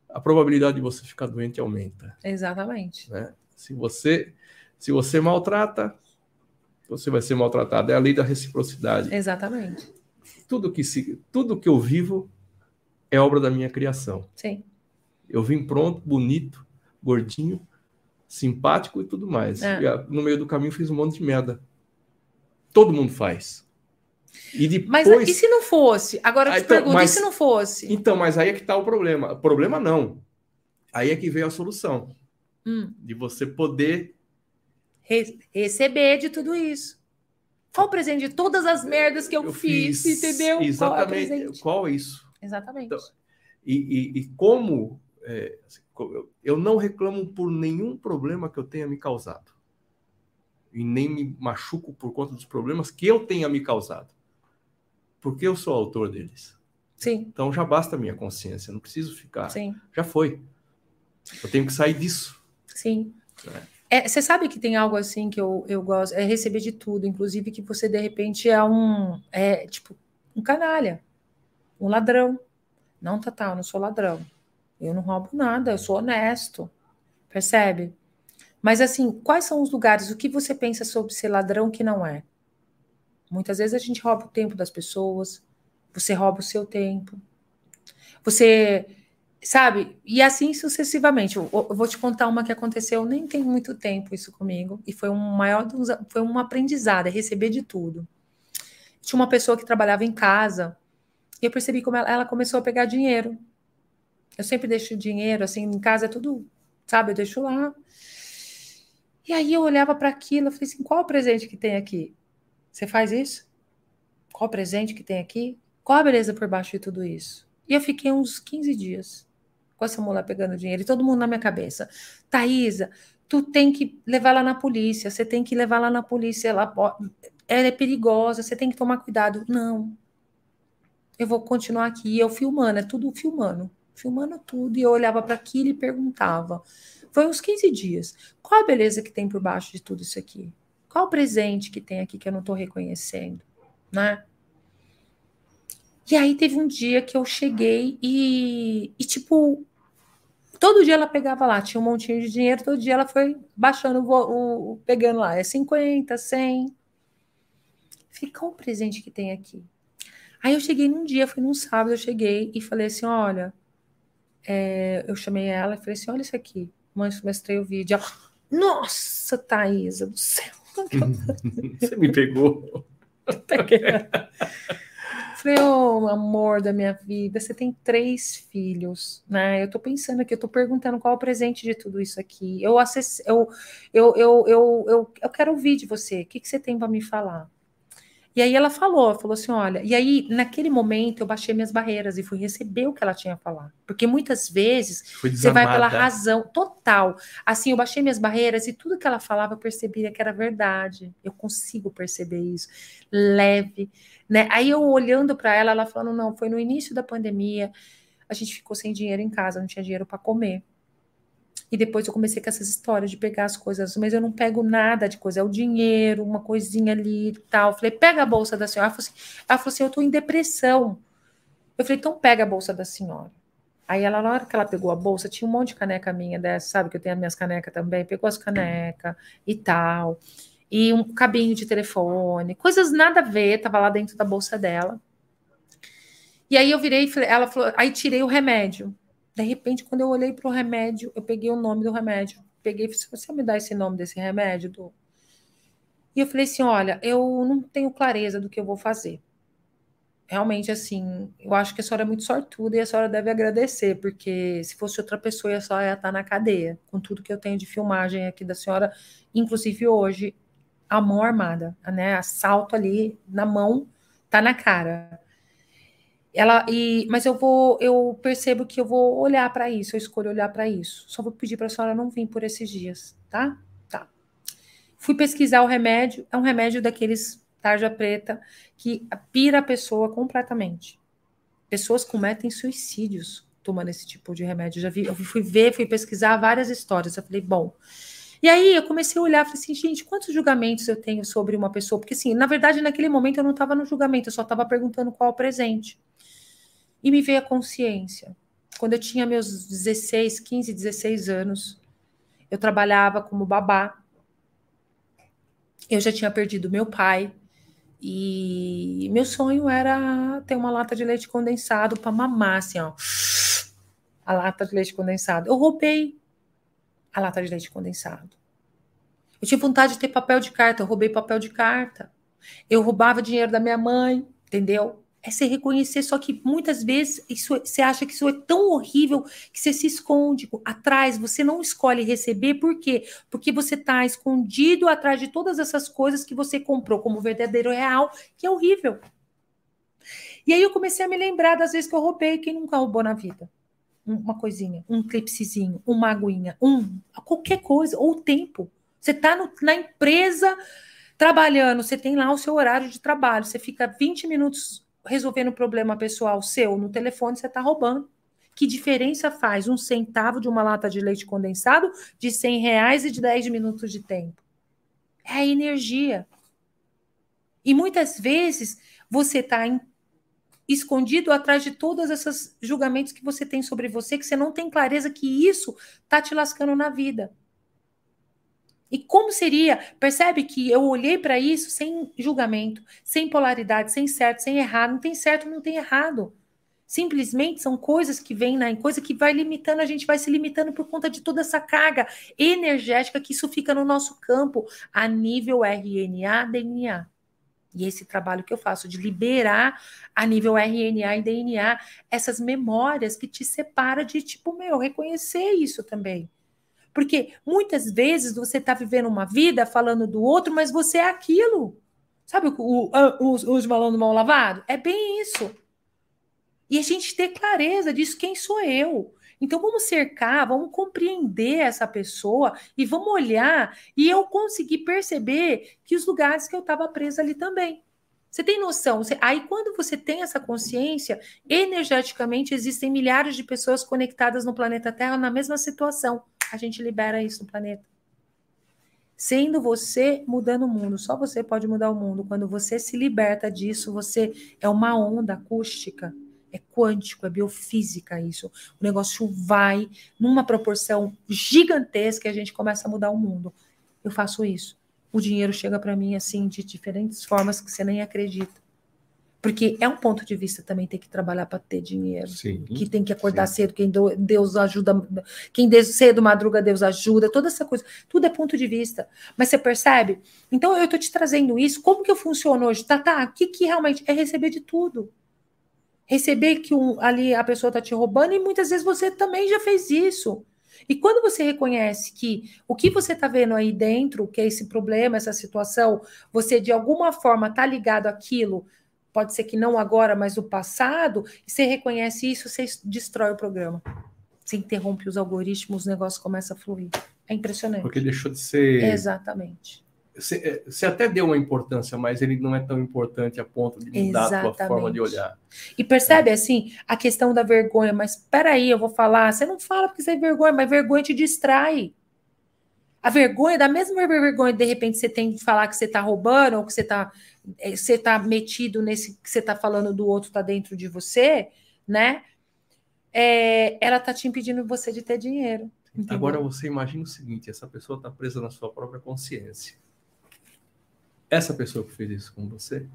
a probabilidade de você ficar doente aumenta. Exatamente. Né? Se você se você maltrata, você vai ser maltratado. É a lei da reciprocidade. Exatamente. Tudo que se tudo que eu vivo é obra da minha criação. Sim. Eu vim pronto, bonito, gordinho, simpático e tudo mais. É. E no meio do caminho fiz um monte de merda. Todo mundo faz. E depois... Mas e se não fosse? Agora eu te então, pergunto, mas, e se não fosse? Então, mas aí é que está o problema. Problema não. Aí é que veio a solução. Hum. De você poder Re receber de tudo isso. Qual o presente de todas as merdas que eu, eu fiz, fiz, entendeu? Exatamente. Qual é, Qual é isso? Exatamente. Então, e, e, e, como é, assim, eu não reclamo por nenhum problema que eu tenha me causado. E nem me machuco por conta dos problemas que eu tenha me causado porque eu sou autor deles. Sim. Então já basta a minha consciência, não preciso ficar. Sim. Já foi. Eu tenho que sair disso. Sim. É. É, você sabe que tem algo assim que eu, eu gosto, é receber de tudo, inclusive que você de repente é um, é tipo, um canalha, um ladrão. Não, Tatá, eu não sou ladrão. Eu não roubo nada, eu sou honesto. Percebe? Mas assim, quais são os lugares? O que você pensa sobre ser ladrão que não é? Muitas vezes a gente rouba o tempo das pessoas, você rouba o seu tempo. Você, sabe? E assim sucessivamente. Eu, eu vou te contar uma que aconteceu nem tem muito tempo isso comigo, e foi um maior foi um aprendizado, é receber de tudo. Tinha uma pessoa que trabalhava em casa, e eu percebi como ela, ela começou a pegar dinheiro. Eu sempre deixo dinheiro assim em casa é tudo, sabe? Eu deixo lá. E aí eu olhava para aquilo, eu falei assim, qual o presente que tem aqui? Você faz isso? Qual presente que tem aqui? Qual a beleza por baixo de tudo isso? E eu fiquei uns 15 dias com essa mulher pegando dinheiro e todo mundo na minha cabeça. Thaisa, tu tem que levar lá na polícia, você tem que levar lá na polícia, ela, ela é perigosa, você tem que tomar cuidado. Não. Eu vou continuar aqui, eu filmando, é tudo filmando, filmando tudo, e eu olhava para aquilo e perguntava. Foi uns 15 dias. Qual a beleza que tem por baixo de tudo isso aqui? Qual o presente que tem aqui que eu não estou reconhecendo, né? E aí teve um dia que eu cheguei e, e, tipo, todo dia ela pegava lá, tinha um montinho de dinheiro, todo dia ela foi baixando o, o pegando lá, é 50, 100. Falei, qual o presente que tem aqui? Aí eu cheguei num dia, foi num sábado, eu cheguei e falei assim, olha, é, eu chamei ela e falei assim, olha isso aqui. Mãe, mostrei o vídeo. Nossa, Thaisa do céu. Você me pegou. Falei, ô oh, amor da minha vida, você tem três filhos, né? Eu tô pensando aqui, eu tô perguntando qual é o presente de tudo isso aqui. Eu acess... eu, eu, eu, eu, eu, eu quero ouvir de você. O que, que você tem para me falar? E aí ela falou, falou assim, olha, e aí naquele momento eu baixei minhas barreiras e fui receber o que ela tinha a falar. Porque muitas vezes você vai pela razão total. Assim, eu baixei minhas barreiras e tudo que ela falava eu percebia que era verdade. Eu consigo perceber isso. Leve, né? Aí eu olhando para ela, ela falando, não, foi no início da pandemia, a gente ficou sem dinheiro em casa, não tinha dinheiro para comer. E depois eu comecei com essas histórias de pegar as coisas, mas eu não pego nada de coisa, é o dinheiro, uma coisinha ali e tal. falei, pega a bolsa da senhora. Ela falou assim, ela falou assim eu tô em depressão. Eu falei, então pega a bolsa da senhora. Aí ela, na hora que ela pegou a bolsa, tinha um monte de caneca minha dessa, sabe? Que eu tenho as minhas canecas também. Pegou as canecas e tal. E um cabinho de telefone, coisas nada a ver, tava lá dentro da bolsa dela. E aí eu virei ela falou, aí tirei o remédio. De repente, quando eu olhei para o remédio, eu peguei o nome do remédio. Peguei e falei, você me dá esse nome desse remédio? Do... E eu falei assim: olha, eu não tenho clareza do que eu vou fazer realmente, assim, eu acho que a senhora é muito sortuda e a senhora deve agradecer, porque se fosse outra pessoa, a senhora ia estar na cadeia, com tudo que eu tenho de filmagem aqui da senhora, inclusive hoje, a mão armada, né? Assalto ali na mão, tá na cara. Ela e, mas eu vou, eu percebo que eu vou olhar para isso, eu escolho olhar para isso. Só vou pedir para a senhora não vir por esses dias, tá? Tá. Fui pesquisar o remédio, é um remédio daqueles tarja preta, que pira a pessoa completamente. Pessoas cometem suicídios tomando esse tipo de remédio. Já vi, eu fui ver, fui pesquisar várias histórias. Eu falei, bom. E aí eu comecei a olhar, falei assim, gente, quantos julgamentos eu tenho sobre uma pessoa? Porque assim, na verdade, naquele momento eu não estava no julgamento, eu só estava perguntando qual o presente. E me veio a consciência. Quando eu tinha meus 16, 15, 16 anos, eu trabalhava como babá. Eu já tinha perdido meu pai, e meu sonho era ter uma lata de leite condensado para mamar, assim, ó. A lata de leite condensado. Eu roubei a lata de leite condensado. Eu tinha vontade de ter papel de carta, eu roubei papel de carta. Eu roubava dinheiro da minha mãe, entendeu? É se reconhecer, só que muitas vezes isso, é, você acha que isso é tão horrível que você se esconde atrás, você não escolhe receber, por quê? Porque você está escondido atrás de todas essas coisas que você comprou como verdadeiro real, que é horrível. E aí eu comecei a me lembrar das vezes que eu roubei, quem nunca roubou na vida? Uma coisinha, um clipsezinho, uma aguinha, um, qualquer coisa, ou tempo. Você está na empresa trabalhando, você tem lá o seu horário de trabalho, você fica 20 minutos resolvendo um problema pessoal seu no telefone, você está roubando. Que diferença faz um centavo de uma lata de leite condensado de 100 reais e de 10 minutos de tempo? É a energia. E muitas vezes você está escondido atrás de todos esses julgamentos que você tem sobre você, que você não tem clareza que isso está te lascando na vida. E como seria? Percebe que eu olhei para isso sem julgamento, sem polaridade, sem certo, sem errado. Não tem certo, não tem errado. Simplesmente são coisas que vêm, né? Coisa que vai limitando, a gente vai se limitando por conta de toda essa carga energética que isso fica no nosso campo a nível RNA, DNA. E esse trabalho que eu faço de liberar a nível RNA e DNA essas memórias que te separa de tipo, meu, reconhecer isso também. Porque muitas vezes você está vivendo uma vida falando do outro, mas você é aquilo. Sabe o, o, os, os do mal lavado? É bem isso. E a gente ter clareza disso, quem sou eu? Então vamos cercar, vamos compreender essa pessoa e vamos olhar e eu conseguir perceber que os lugares que eu estava presa ali também. Você tem noção? Você, aí, quando você tem essa consciência, energeticamente existem milhares de pessoas conectadas no planeta Terra na mesma situação. A gente libera isso no planeta. Sendo você mudando o mundo, só você pode mudar o mundo. Quando você se liberta disso, você é uma onda acústica, é quântico, é biofísica isso. O negócio vai numa proporção gigantesca e a gente começa a mudar o mundo. Eu faço isso o dinheiro chega para mim assim de diferentes formas que você nem acredita. Porque é um ponto de vista também ter que trabalhar para ter dinheiro. Sim, que tem que acordar sim. cedo, quem Deus ajuda, quem cedo madruga, Deus ajuda, toda essa coisa. Tudo é ponto de vista. Mas você percebe? Então eu estou te trazendo isso. Como que eu funciono hoje? Tá, tá. O que, que realmente é receber de tudo? Receber que um, ali a pessoa está te roubando e muitas vezes você também já fez isso. E quando você reconhece que o que você está vendo aí dentro, que é esse problema, essa situação, você de alguma forma está ligado àquilo, pode ser que não agora, mas no passado, e você reconhece isso, você destrói o programa. Você interrompe os algoritmos, o negócio começa a fluir. É impressionante. Porque deixou de ser. Exatamente. você, você até deu uma importância, mas ele não é tão importante a ponto de mudar Exatamente. a tua forma de olhar. E percebe, assim, a questão da vergonha, mas peraí, eu vou falar, você não fala porque você é vergonha, mas vergonha te distrai. A vergonha, da mesma vergonha, de repente você tem que falar que você está roubando, ou que você está eh, você tá metido nesse que você está falando do outro, está dentro de você, né? É, ela está te impedindo você de ter dinheiro. Entendeu? Agora você imagina o seguinte: essa pessoa está presa na sua própria consciência. Essa pessoa que fez isso com você,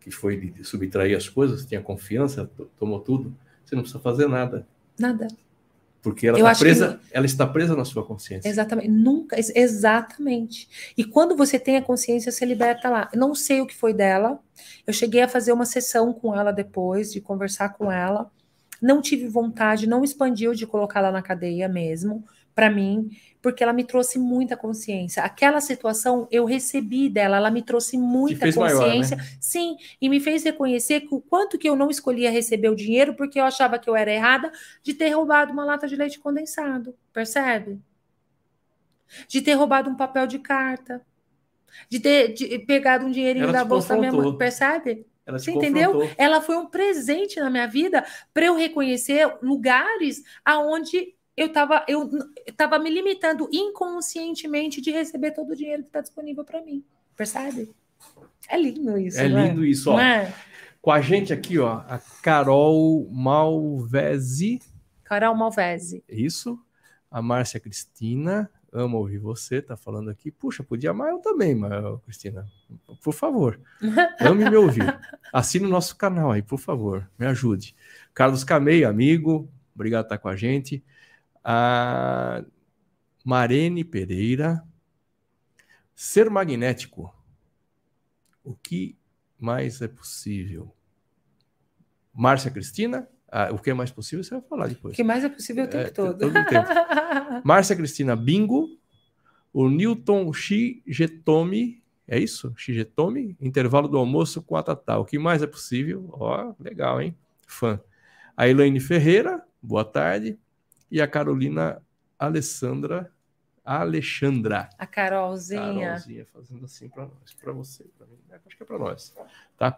que foi de subtrair as coisas, tinha confiança, tomou tudo, você não precisa fazer nada. Nada. Porque ela, está presa, que... ela está presa na sua consciência. Exatamente. Nunca, exatamente. E quando você tem a consciência, você liberta lá. Eu não sei o que foi dela. Eu cheguei a fazer uma sessão com ela depois, de conversar com ela. Não tive vontade, não expandiu de colocá-la na cadeia mesmo, para mim porque ela me trouxe muita consciência. Aquela situação eu recebi dela, ela me trouxe muita consciência. Maior, né? Sim, e me fez reconhecer que o quanto que eu não escolhia receber o dinheiro porque eu achava que eu era errada de ter roubado uma lata de leite condensado, percebe? De ter roubado um papel de carta, de ter de, pegado um dinheirinho ela da bolsa da minha mãe, percebe? Ela Você entendeu? Ela foi um presente na minha vida para eu reconhecer lugares aonde eu estava eu tava me limitando inconscientemente de receber todo o dinheiro que está disponível para mim. Percebe? É lindo isso. É lindo é? isso, ó. É? Com a gente aqui, ó, a Carol Malvese. Carol Malvese. Isso. A Márcia Cristina. Amo ouvir você, tá falando aqui. Puxa, podia amar eu também, mas, Cristina. Por favor. Ame me ouvir. Assine o nosso canal aí, por favor. Me ajude. Carlos Camei, amigo. Obrigado por estar com a gente a Marene Pereira, ser magnético. O que mais é possível? Márcia Cristina, ah, o que é mais possível você vai falar depois. O que mais é possível o tempo é, todo. todo o tempo. Márcia Cristina Bingo, o Newton Shigetomi, é isso? Shigetomi, intervalo do almoço com a Tatá. O que mais é possível? Ó, legal, hein? Fã. A Elaine Ferreira, boa tarde e a Carolina Alessandra Alexandra. A Carolzinha. Carolzinha fazendo assim para nós, para você, para mim. É, acho que é para nós, tá?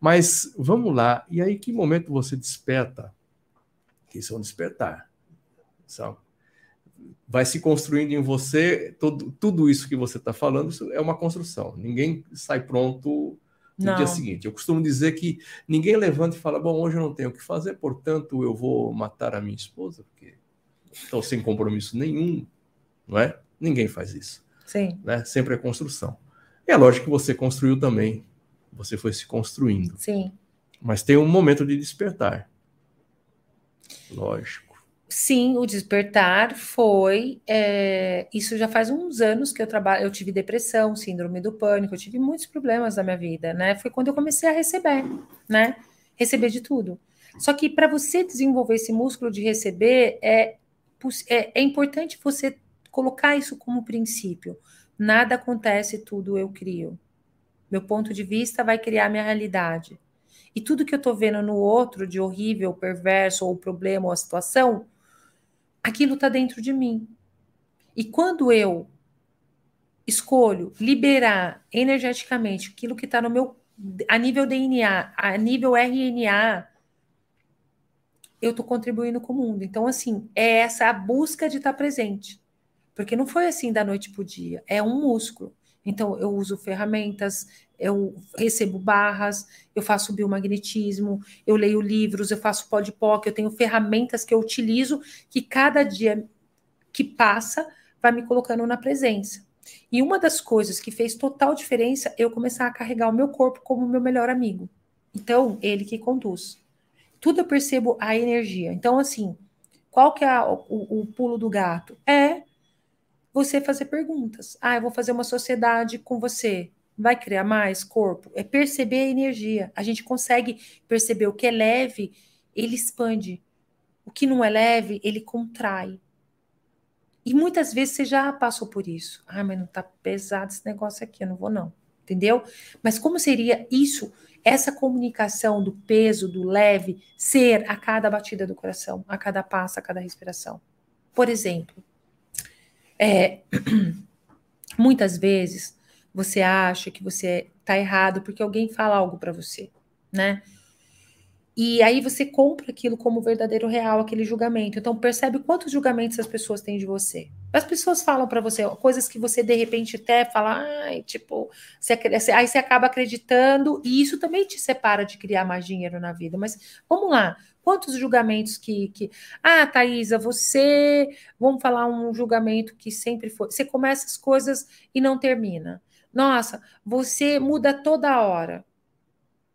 Mas vamos lá. E aí, que momento você desperta? Que isso é um despertar. Sabe? Vai se construindo em você todo, tudo isso que você está falando. Isso é uma construção. Ninguém sai pronto no não. dia seguinte. Eu costumo dizer que ninguém levanta e fala: Bom, hoje eu não tenho o que fazer, portanto eu vou matar a minha esposa, porque então, sem compromisso nenhum, não é? Ninguém faz isso. Sim. Né? Sempre é construção. E é lógico que você construiu também. Você foi se construindo. Sim. Mas tem um momento de despertar. Lógico. Sim, o despertar foi. É, isso já faz uns anos que eu trabalho. Eu tive depressão, síndrome do pânico, eu tive muitos problemas na minha vida, né? Foi quando eu comecei a receber, né? Receber de tudo. Só que para você desenvolver esse músculo de receber, é é, é importante você colocar isso como princípio. Nada acontece, tudo eu crio. Meu ponto de vista vai criar minha realidade. E tudo que eu estou vendo no outro de horrível, perverso, ou problema, ou a situação, aquilo está dentro de mim. E quando eu escolho liberar energeticamente aquilo que está no meu a nível DNA, a nível RNA, eu estou contribuindo com o mundo. Então, assim, é essa a busca de estar tá presente. Porque não foi assim da noite para o dia, é um músculo. Então, eu uso ferramentas, eu recebo barras, eu faço biomagnetismo, eu leio livros, eu faço podpoc, eu tenho ferramentas que eu utilizo que cada dia que passa vai me colocando na presença. E uma das coisas que fez total diferença é eu começar a carregar o meu corpo como meu melhor amigo. Então, ele que conduz tudo eu percebo a energia. Então, assim, qual que é o, o, pulo do gato? É você fazer perguntas. Ah, eu vou fazer uma sociedade com você. Vai criar mais corpo? É perceber a energia. A gente consegue perceber o que é leve, ele expande. O que não é leve, ele contrai. E muitas vezes você já passou por isso. Ah, mas não tá pesado esse negócio aqui, eu não vou não. Entendeu? Mas como seria isso essa comunicação do peso, do leve, ser a cada batida do coração, a cada passo, a cada respiração. Por exemplo, é, Muitas vezes você acha que você está errado porque alguém fala algo para você, né? E aí você compra aquilo como verdadeiro real, aquele julgamento. Então percebe quantos julgamentos as pessoas têm de você. As pessoas falam para você coisas que você de repente até fala, ai, tipo, você, aí você acaba acreditando e isso também te separa de criar mais dinheiro na vida. Mas vamos lá, quantos julgamentos que, que ah, Thaisa, você, vamos falar um julgamento que sempre foi, você começa as coisas e não termina. Nossa, você muda toda hora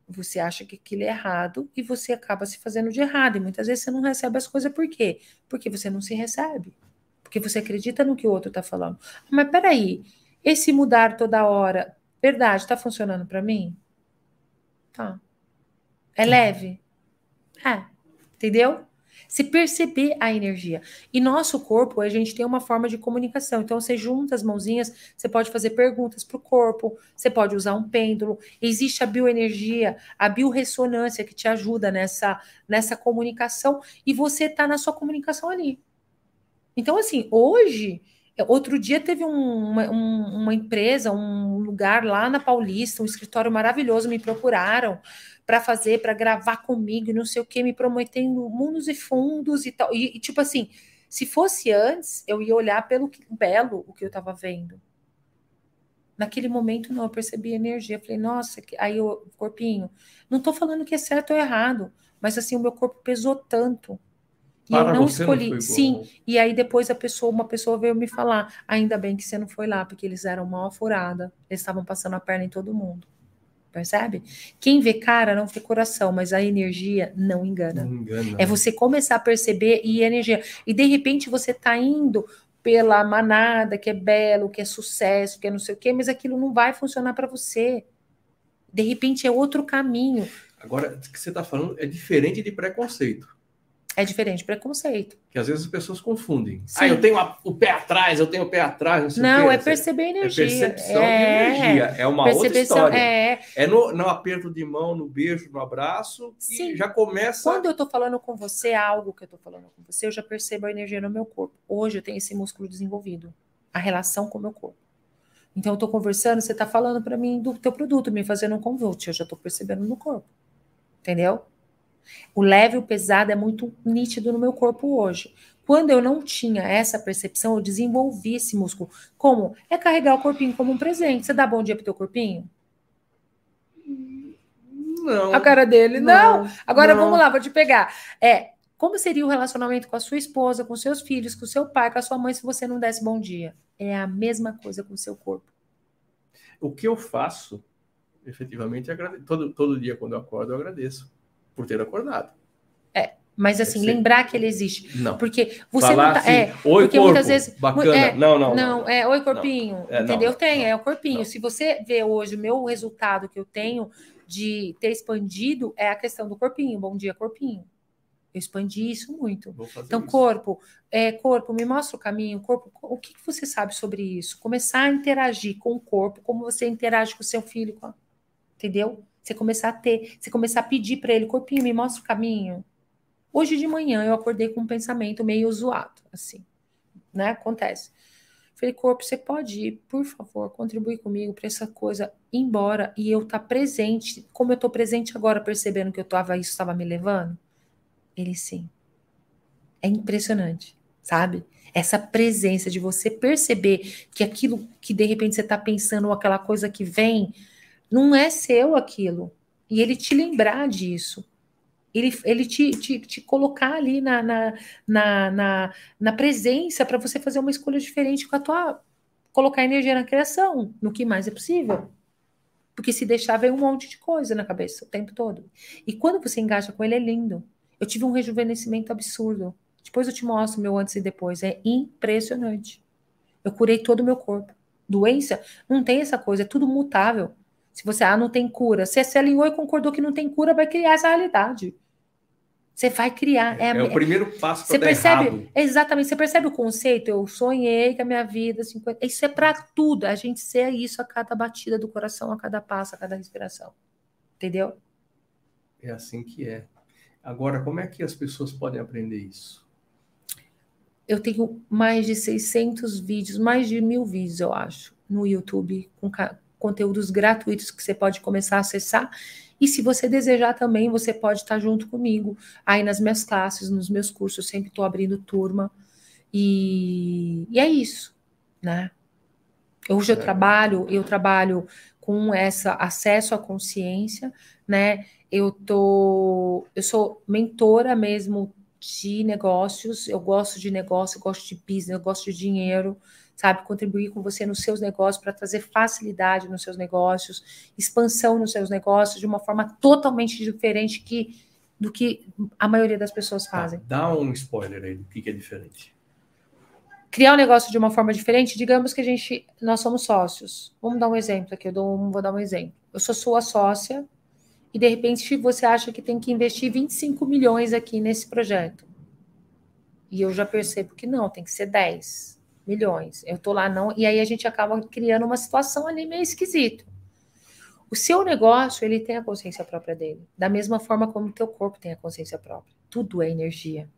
você acha que aquilo é errado e você acaba se fazendo de errado. E muitas vezes você não recebe as coisas por quê? Porque você não se recebe. Porque você acredita no que o outro está falando. Mas peraí, esse mudar toda hora, verdade, está funcionando para mim? Tá. É leve? É. Entendeu? Se perceber a energia. E nosso corpo, a gente tem uma forma de comunicação. Então, você junta as mãozinhas, você pode fazer perguntas para o corpo, você pode usar um pêndulo. Existe a bioenergia, a biorressonância que te ajuda nessa, nessa comunicação, e você está na sua comunicação ali. Então, assim, hoje. Outro dia teve um, uma, uma empresa, um lugar lá na Paulista, um escritório maravilhoso, me procuraram para fazer, para gravar comigo, não sei o que, me prometendo mundos e fundos e tal. E, e, tipo assim, se fosse antes, eu ia olhar pelo que, belo o que eu estava vendo. Naquele momento, não, eu percebi energia. Falei, nossa, aí o corpinho, não estou falando que é certo ou errado, mas assim, o meu corpo pesou tanto. E Para eu não escolhi. Não Sim. E aí depois a pessoa, uma pessoa veio me falar, ainda bem que você não foi lá, porque eles eram mal furada. Eles estavam passando a perna em todo mundo percebe? Quem vê cara não vê coração, mas a energia não engana. Não engana. É você começar a perceber e energia. E de repente você tá indo pela manada, que é belo, que é sucesso, que é não sei o quê, mas aquilo não vai funcionar para você. De repente é outro caminho. Agora, o que você está falando é diferente de preconceito. É diferente preconceito. Que às vezes as pessoas confundem. Sim. Ah, eu tenho a, o pé atrás, eu tenho o pé atrás. Não, não é perceber energia. É percepção é, de energia. É uma outra história. É, é no, no, aperto de mão, no beijo, no abraço, Sim. já começa. Quando eu estou falando com você, algo que eu estou falando com você, eu já percebo a energia no meu corpo. Hoje eu tenho esse músculo desenvolvido, a relação com o meu corpo. Então eu estou conversando, você está falando para mim do teu produto, me fazendo um convite, eu já estou percebendo no corpo. Entendeu? O leve e o pesado é muito nítido no meu corpo hoje. Quando eu não tinha essa percepção, eu desenvolvi esse músculo. Como? É carregar o corpinho como um presente. Você dá bom dia pro teu corpinho? Não. A cara dele, não. não. Agora não. vamos lá, vou te pegar. É, como seria o relacionamento com a sua esposa, com seus filhos, com seu pai, com a sua mãe se você não desse bom dia? É a mesma coisa com o seu corpo. O que eu faço, efetivamente, é todo, todo dia quando eu acordo, eu agradeço por ter acordado. É, mas assim, é lembrar que ele existe. Não. Porque você Falar não tá. Assim, é, oi, porque corpo, muitas vezes. Bacana. É, não, não, não. Não, é oi, corpinho. É, entendeu? Não, Tem, não, é o corpinho. Se você vê hoje o meu resultado que eu tenho de ter expandido, é a questão do corpinho. Bom dia, corpinho. Eu expandi isso muito. Então, isso. corpo, é, corpo, me mostra o caminho, corpo, o que, que, você sabe sobre isso? Começar a interagir com o corpo, como você interage com o seu filho, entendeu? Você começar a ter, você começar a pedir para ele, corpinho, me mostra o caminho. Hoje de manhã eu acordei com um pensamento meio zoado, assim, né? Acontece. Falei, corpo, você pode ir, por favor, contribuir comigo para essa coisa ir embora e eu estar tá presente, como eu estou presente agora, percebendo que eu tava, isso estava me levando? Ele sim. É impressionante, sabe? Essa presença de você perceber que aquilo que de repente você está pensando, ou aquela coisa que vem, não é seu aquilo. E ele te lembrar disso. Ele, ele te, te, te colocar ali na, na, na, na, na presença para você fazer uma escolha diferente com a tua. colocar energia na criação, no que mais é possível. Porque se deixar, vem um monte de coisa na cabeça o tempo todo. E quando você engaja com ele, é lindo. Eu tive um rejuvenescimento absurdo. Depois eu te mostro meu antes e depois. É impressionante. Eu curei todo o meu corpo. Doença não tem essa coisa, é tudo mutável. Se você, ah, não tem cura. Se você alinhou e concordou que não tem cura, vai criar essa realidade. Você vai criar. É, é o primeiro passo para percebe errado. Exatamente. Você percebe o conceito? Eu sonhei que a minha vida. 50, isso é para tudo. A gente ser isso a cada batida do coração, a cada passo, a cada respiração. Entendeu? É assim que é. Agora, como é que as pessoas podem aprender isso? Eu tenho mais de 600 vídeos, mais de mil vídeos, eu acho no YouTube com conteúdos gratuitos que você pode começar a acessar. E se você desejar também, você pode estar junto comigo aí nas minhas classes, nos meus cursos, eu sempre estou abrindo turma. E, e, é isso, né? Hoje eu é. trabalho, eu trabalho com essa acesso à consciência, né? Eu tô, eu sou mentora mesmo de negócios, eu gosto de negócio, eu gosto de business, eu gosto de dinheiro, sabe? Contribuir com você nos seus negócios para trazer facilidade nos seus negócios, expansão nos seus negócios de uma forma totalmente diferente que, do que a maioria das pessoas fazem. dá um spoiler aí do que, que é diferente. Criar um negócio de uma forma diferente, digamos que a gente, nós somos sócios. Vamos dar um exemplo aqui, eu dou, vou dar um exemplo. Eu sou sua sócia, e de repente você acha que tem que investir 25 milhões aqui nesse projeto. E eu já percebo que não, tem que ser 10 milhões. Eu tô lá não, e aí a gente acaba criando uma situação ali meio esquisita. O seu negócio, ele tem a consciência própria dele, da mesma forma como o teu corpo tem a consciência própria. Tudo é energia.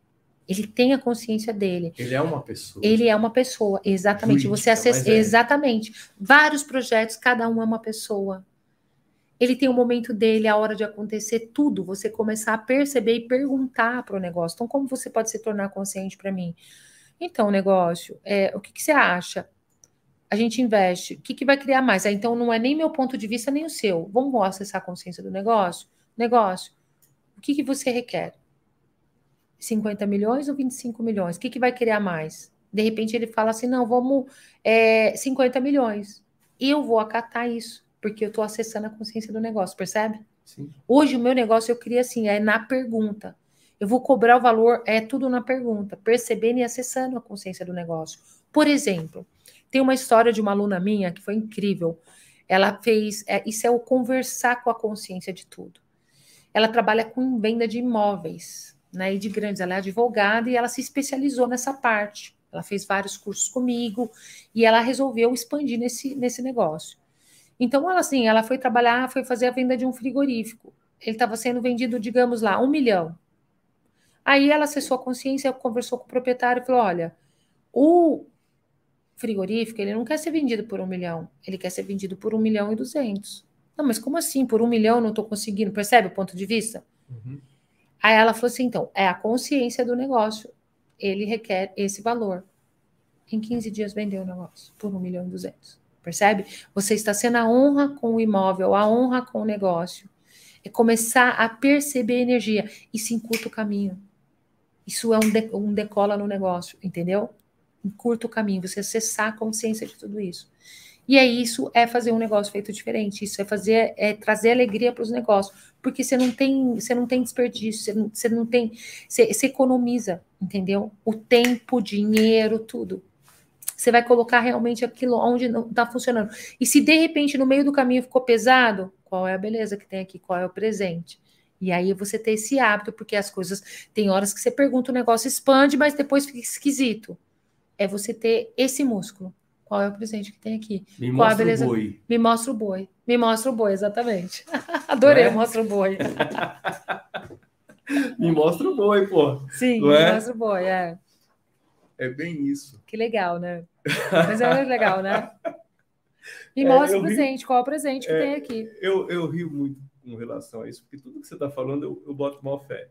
Ele tem a consciência dele. Ele é uma pessoa. Ele é uma pessoa, exatamente. Jurídica, Você acessa é. exatamente. Vários projetos, cada um é uma pessoa ele tem o momento dele, a hora de acontecer tudo, você começar a perceber e perguntar para o negócio. Então, como você pode se tornar consciente para mim? Então, negócio, é, o que, que, você acha? A gente investe, o que, que vai criar mais? Ah, então, não é nem meu ponto de vista, nem o seu. Vamos acessar a consciência do negócio? Negócio, o que, que você requer? 50 milhões ou 25 milhões? O que, que vai criar mais? De repente ele fala assim: não, vamos é, 50 milhões. Eu vou acatar isso porque eu estou acessando a consciência do negócio, percebe? Sim. Hoje o meu negócio eu queria assim, é na pergunta. Eu vou cobrar o valor, é tudo na pergunta, percebendo e acessando a consciência do negócio. Por exemplo, tem uma história de uma aluna minha que foi incrível. Ela fez, é, isso é o conversar com a consciência de tudo. Ela trabalha com venda de imóveis, né, e de grandes. Ela é advogada e ela se especializou nessa parte. Ela fez vários cursos comigo e ela resolveu expandir nesse, nesse negócio. Então, ela assim, ela foi trabalhar, foi fazer a venda de um frigorífico. Ele estava sendo vendido, digamos lá, um milhão. Aí ela acessou a consciência, conversou com o proprietário e falou: olha, o frigorífico ele não quer ser vendido por um milhão, ele quer ser vendido por um milhão e duzentos. Não, mas como assim? Por um milhão não estou conseguindo? Percebe o ponto de vista? Uhum. Aí ela falou assim: então, é a consciência do negócio. Ele requer esse valor. Em 15 dias vendeu o negócio por um milhão e duzentos percebe? Você está sendo a honra com o imóvel, a honra com o negócio. É começar a perceber a energia. Isso encurta o caminho. Isso é um, de, um decola no negócio, entendeu? Encurta o caminho, você acessar a consciência de tudo isso. E é isso, é fazer um negócio feito diferente. Isso é fazer, é trazer alegria para os negócios, porque você não tem, você não tem desperdício, você não, você não tem, você, você economiza, entendeu? O tempo, dinheiro, tudo. Você vai colocar realmente aquilo onde não está funcionando. E se de repente no meio do caminho ficou pesado, qual é a beleza que tem aqui? Qual é o presente? E aí você ter esse hábito, porque as coisas. Tem horas que você pergunta, o negócio expande, mas depois fica esquisito. É você ter esse músculo. Qual é o presente que tem aqui? Me Qual mostra beleza? o boi. Me mostra o boi. Me mostra o boi, exatamente. Adorei, é? mostra o boi. me mostra o boi, pô. Sim, Não me é? mostra o boi, é. É bem isso. Que legal, né? Mas é legal, né? Me é, mostra o presente, rio, qual é o presente que é, tem aqui. Eu, eu rio muito com relação a isso, porque tudo que você está falando eu, eu boto mal fé.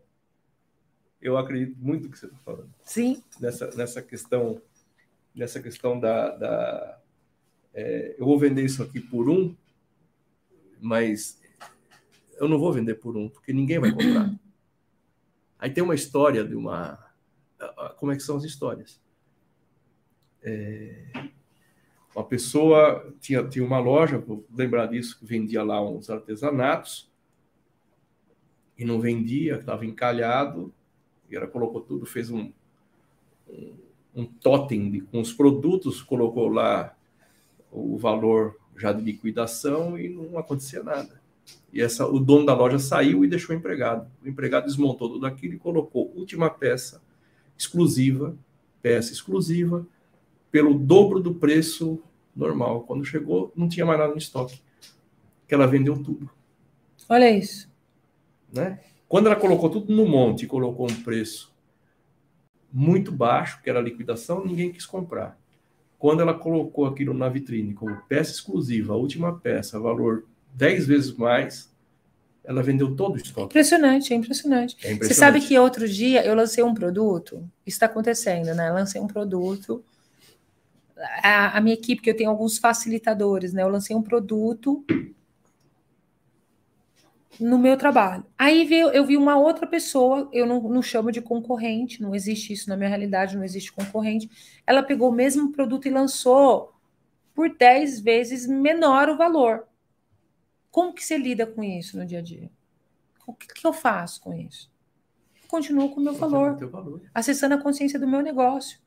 Eu acredito muito no que você está falando. Sim. Nessa, nessa questão, nessa questão da. da é, eu vou vender isso aqui por um, mas eu não vou vender por um, porque ninguém vai comprar. Aí tem uma história de uma como é que são as histórias. É, uma pessoa tinha, tinha uma loja, vou lembrar disso, que vendia lá uns artesanatos e não vendia, estava encalhado, e ela colocou tudo, fez um, um, um totem de, com os produtos, colocou lá o valor já de liquidação e não acontecia nada. E essa, o dono da loja saiu e deixou o empregado. O empregado desmontou tudo aquilo e colocou última peça exclusiva, peça exclusiva, pelo dobro do preço normal. Quando chegou, não tinha mais nada no estoque. Que ela vendeu tudo. Olha isso. Né? Quando ela colocou tudo no monte e colocou um preço muito baixo, que era a liquidação, ninguém quis comprar. Quando ela colocou aquilo na vitrine como peça exclusiva, a última peça, valor 10 vezes mais, ela vendeu todo o estoque. Impressionante, é impressionante. é impressionante. Você sabe que outro dia eu lancei um produto, isso está acontecendo, né? Eu lancei um produto. A, a, minha equipe, que eu tenho alguns facilitadores, né? Eu lancei um produto no meu trabalho. Aí veio, eu vi uma outra pessoa, eu não, não chamo de concorrente, não existe isso na minha realidade, não existe concorrente. Ela pegou o mesmo produto e lançou por 10 vezes menor o valor. Como que você lida com isso no dia a dia? O que, que eu faço com isso? Eu continuo com o meu valor, valor, acessando a consciência do meu negócio.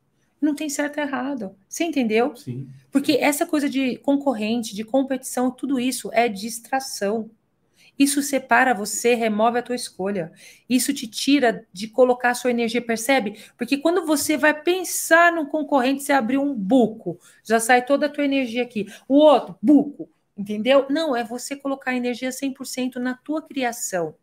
Não tem certo e errado. Você entendeu? Sim. Porque essa coisa de concorrente, de competição, tudo isso é distração. Isso separa você, remove a tua escolha. Isso te tira de colocar a sua energia, percebe? Porque quando você vai pensar no concorrente, você abriu um buco, já sai toda a tua energia aqui. O outro, buco, entendeu? Não, é você colocar a energia 100% na tua criação.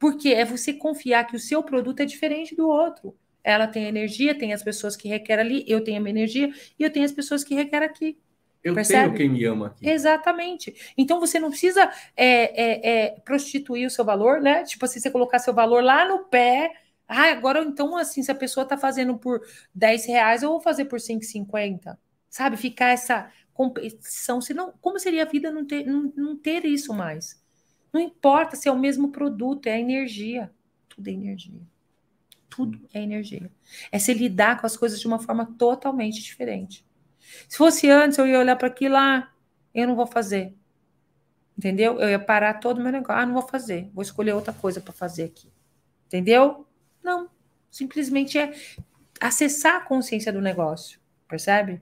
Porque é você confiar que o seu produto é diferente do outro. Ela tem energia, tem as pessoas que requerem ali, eu tenho a minha energia e eu tenho as pessoas que requerem aqui. Eu Percebe? tenho quem me ama aqui. Exatamente. Então você não precisa é, é, é, prostituir o seu valor, né? Tipo assim, você colocar seu valor lá no pé. Ah, agora então, assim, se a pessoa tá fazendo por 10 reais, eu vou fazer por 5,50. Sabe? Ficar essa competição. Senão, como seria a vida não ter, não, não ter isso mais? Não importa se é o mesmo produto, é a energia. Tudo é energia. Tudo é energia. É se lidar com as coisas de uma forma totalmente diferente. Se fosse antes, eu ia olhar para aquilo lá, ah, eu não vou fazer. Entendeu? Eu ia parar todo o meu negócio. Ah, não vou fazer. Vou escolher outra coisa para fazer aqui. Entendeu? Não. Simplesmente é acessar a consciência do negócio. Percebe?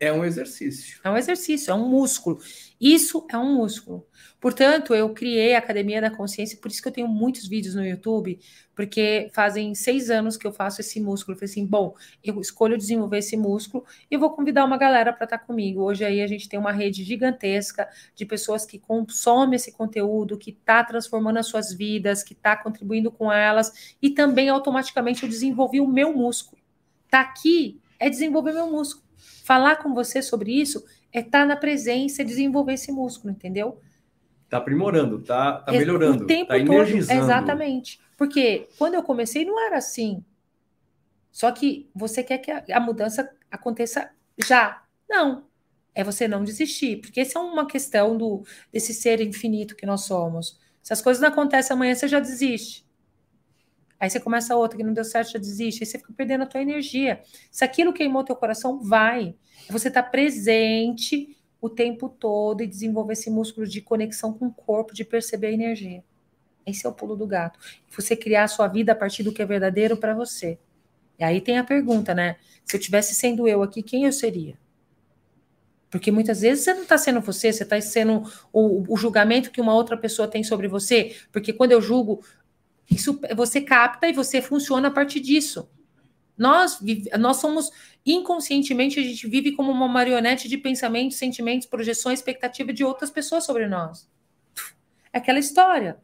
É um exercício. É um exercício, é um músculo. Isso é um músculo. Portanto, eu criei a Academia da Consciência, por isso que eu tenho muitos vídeos no YouTube, porque fazem seis anos que eu faço esse músculo. Eu falei assim, bom, eu escolho desenvolver esse músculo e vou convidar uma galera para estar tá comigo. Hoje aí a gente tem uma rede gigantesca de pessoas que consomem esse conteúdo, que está transformando as suas vidas, que está contribuindo com elas, e também automaticamente eu desenvolvi o meu músculo. Tá aqui é desenvolver meu músculo. Falar com você sobre isso é estar tá na presença, desenvolver esse músculo, entendeu? Tá aprimorando, tá, tá melhorando, o tempo tá energizando. Todo, exatamente. Porque quando eu comecei não era assim. Só que você quer que a, a mudança aconteça já. Não. É você não desistir, porque essa é uma questão do desse ser infinito que nós somos. Se as coisas não acontecem amanhã, você já desiste. Aí você começa outra que não deu certo, já desiste. Aí você fica perdendo a tua energia. Se aquilo queimou teu coração, vai. Você está presente o tempo todo e desenvolver esse músculo de conexão com o corpo, de perceber a energia. Esse é o pulo do gato. Você criar a sua vida a partir do que é verdadeiro para você. E aí tem a pergunta, né? Se eu tivesse sendo eu aqui, quem eu seria? Porque muitas vezes você não está sendo você, você está sendo o, o, julgamento que uma outra pessoa tem sobre você. Porque quando eu julgo, isso você capta e você funciona a partir disso. Nós, nós somos inconscientemente, a gente vive como uma marionete de pensamentos, sentimentos, projeções, expectativa de outras pessoas sobre nós. É aquela história.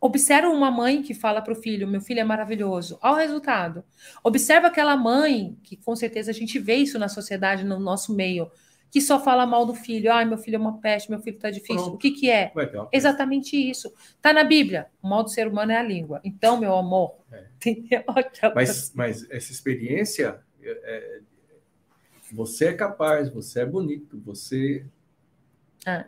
Observa uma mãe que fala para o filho: meu filho é maravilhoso. Olha o resultado. Observa aquela mãe, que com certeza a gente vê isso na sociedade, no nosso meio que só fala mal do filho. Ai, meu filho é uma peste, meu filho está difícil. Pronto. O que, que é? Exatamente isso. Está na Bíblia. O mal do ser humano é a língua. Então, meu amor. É. mas, mas essa experiência, é, é, você é capaz, você é bonito, você. É.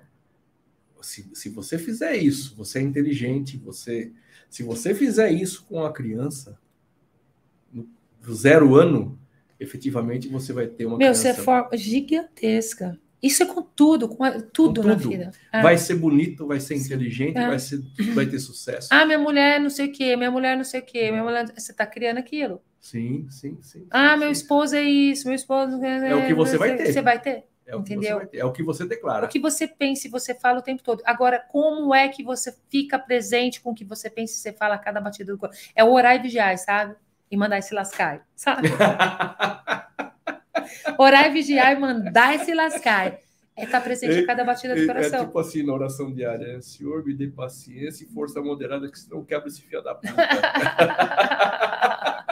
Se, se você fizer isso, você é inteligente, você. Se você fizer isso com a criança, do zero ano, efetivamente você vai ter uma Meu, criança... você é forma gigantesca. Isso é com tudo, com tudo, tudo. na vida. É. Vai ser bonito, vai ser inteligente, é. vai, ser, vai ter sucesso. Ah, minha mulher não sei o quê, minha mulher não sei o quê, minha mulher... Você está criando aquilo. Sim, sim, sim. Ah, sim, meu esposo é isso, meu esposo... É o que você vai ter. Você vai ter. É o entendeu? É o que você declara. O que você pensa e você fala o tempo todo. Agora, como é que você fica presente com o que você pensa e você fala a cada batida do corpo? É o orar e vigiar, sabe? E mandar se lascar, sabe? Orar e vigiar e mandar se lascar. É estar tá presente em cada batida do é, é coração. É tipo assim, na oração diária, né? Senhor, me dê paciência e força moderada, que senão quebra esse fio da puta.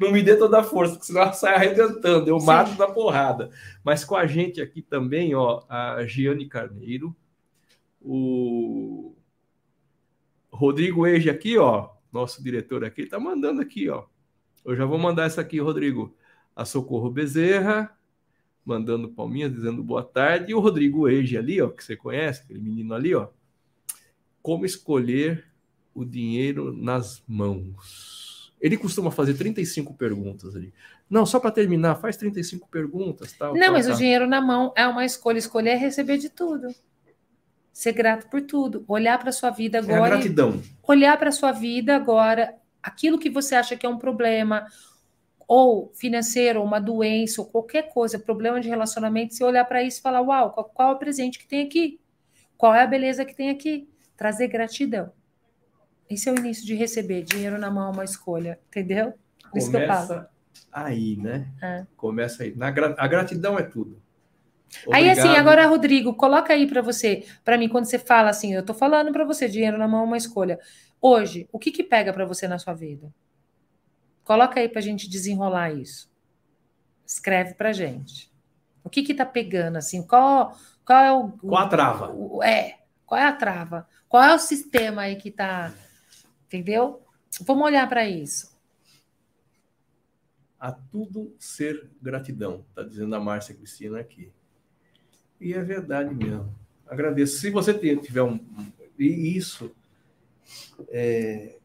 não me dê toda a força, porque senão ela sai arrebentando, eu Sim. mato da porrada. Mas com a gente aqui também, ó, a Giane Carneiro, o Rodrigo Eje aqui, ó, nosso diretor aqui, tá mandando aqui, ó. Eu já vou mandar essa aqui, Rodrigo. A Socorro Bezerra, mandando palminhas, dizendo boa tarde. E o Rodrigo Eje ali, ó, que você conhece, aquele menino ali, ó. Como escolher o dinheiro nas mãos? Ele costuma fazer 35 perguntas ali. Não, só para terminar, faz 35 perguntas. Tal, Não, tal, mas tal. o dinheiro na mão é uma escolha. Escolher é receber de tudo. Ser grato por tudo. Olhar para sua vida agora. É gratidão. Olhar para sua vida agora, aquilo que você acha que é um problema, ou financeiro, ou uma doença, ou qualquer coisa, problema de relacionamento, você olhar para isso e falar: Uau, qual, qual é o presente que tem aqui? Qual é a beleza que tem aqui? Trazer gratidão. Esse é o início de receber. Dinheiro na mão é uma escolha, entendeu? Isso Começa aí, né? É. Começa aí. Na, a gratidão é tudo. Obrigado. Aí assim, agora Rodrigo, coloca aí para você, para mim quando você fala assim, eu tô falando para você, dinheiro na mão é uma escolha. Hoje, o que que pega para você na sua vida? Coloca aí para a gente desenrolar isso. Escreve para gente. O que que tá pegando assim? Qual qual é o qual a trava? O, é, qual é a trava? Qual é o sistema aí que tá, entendeu? Vamos olhar para isso a tudo ser gratidão, está dizendo a Márcia Cristina aqui. E é verdade mesmo. Agradeço. Se você tiver um. E isso. É,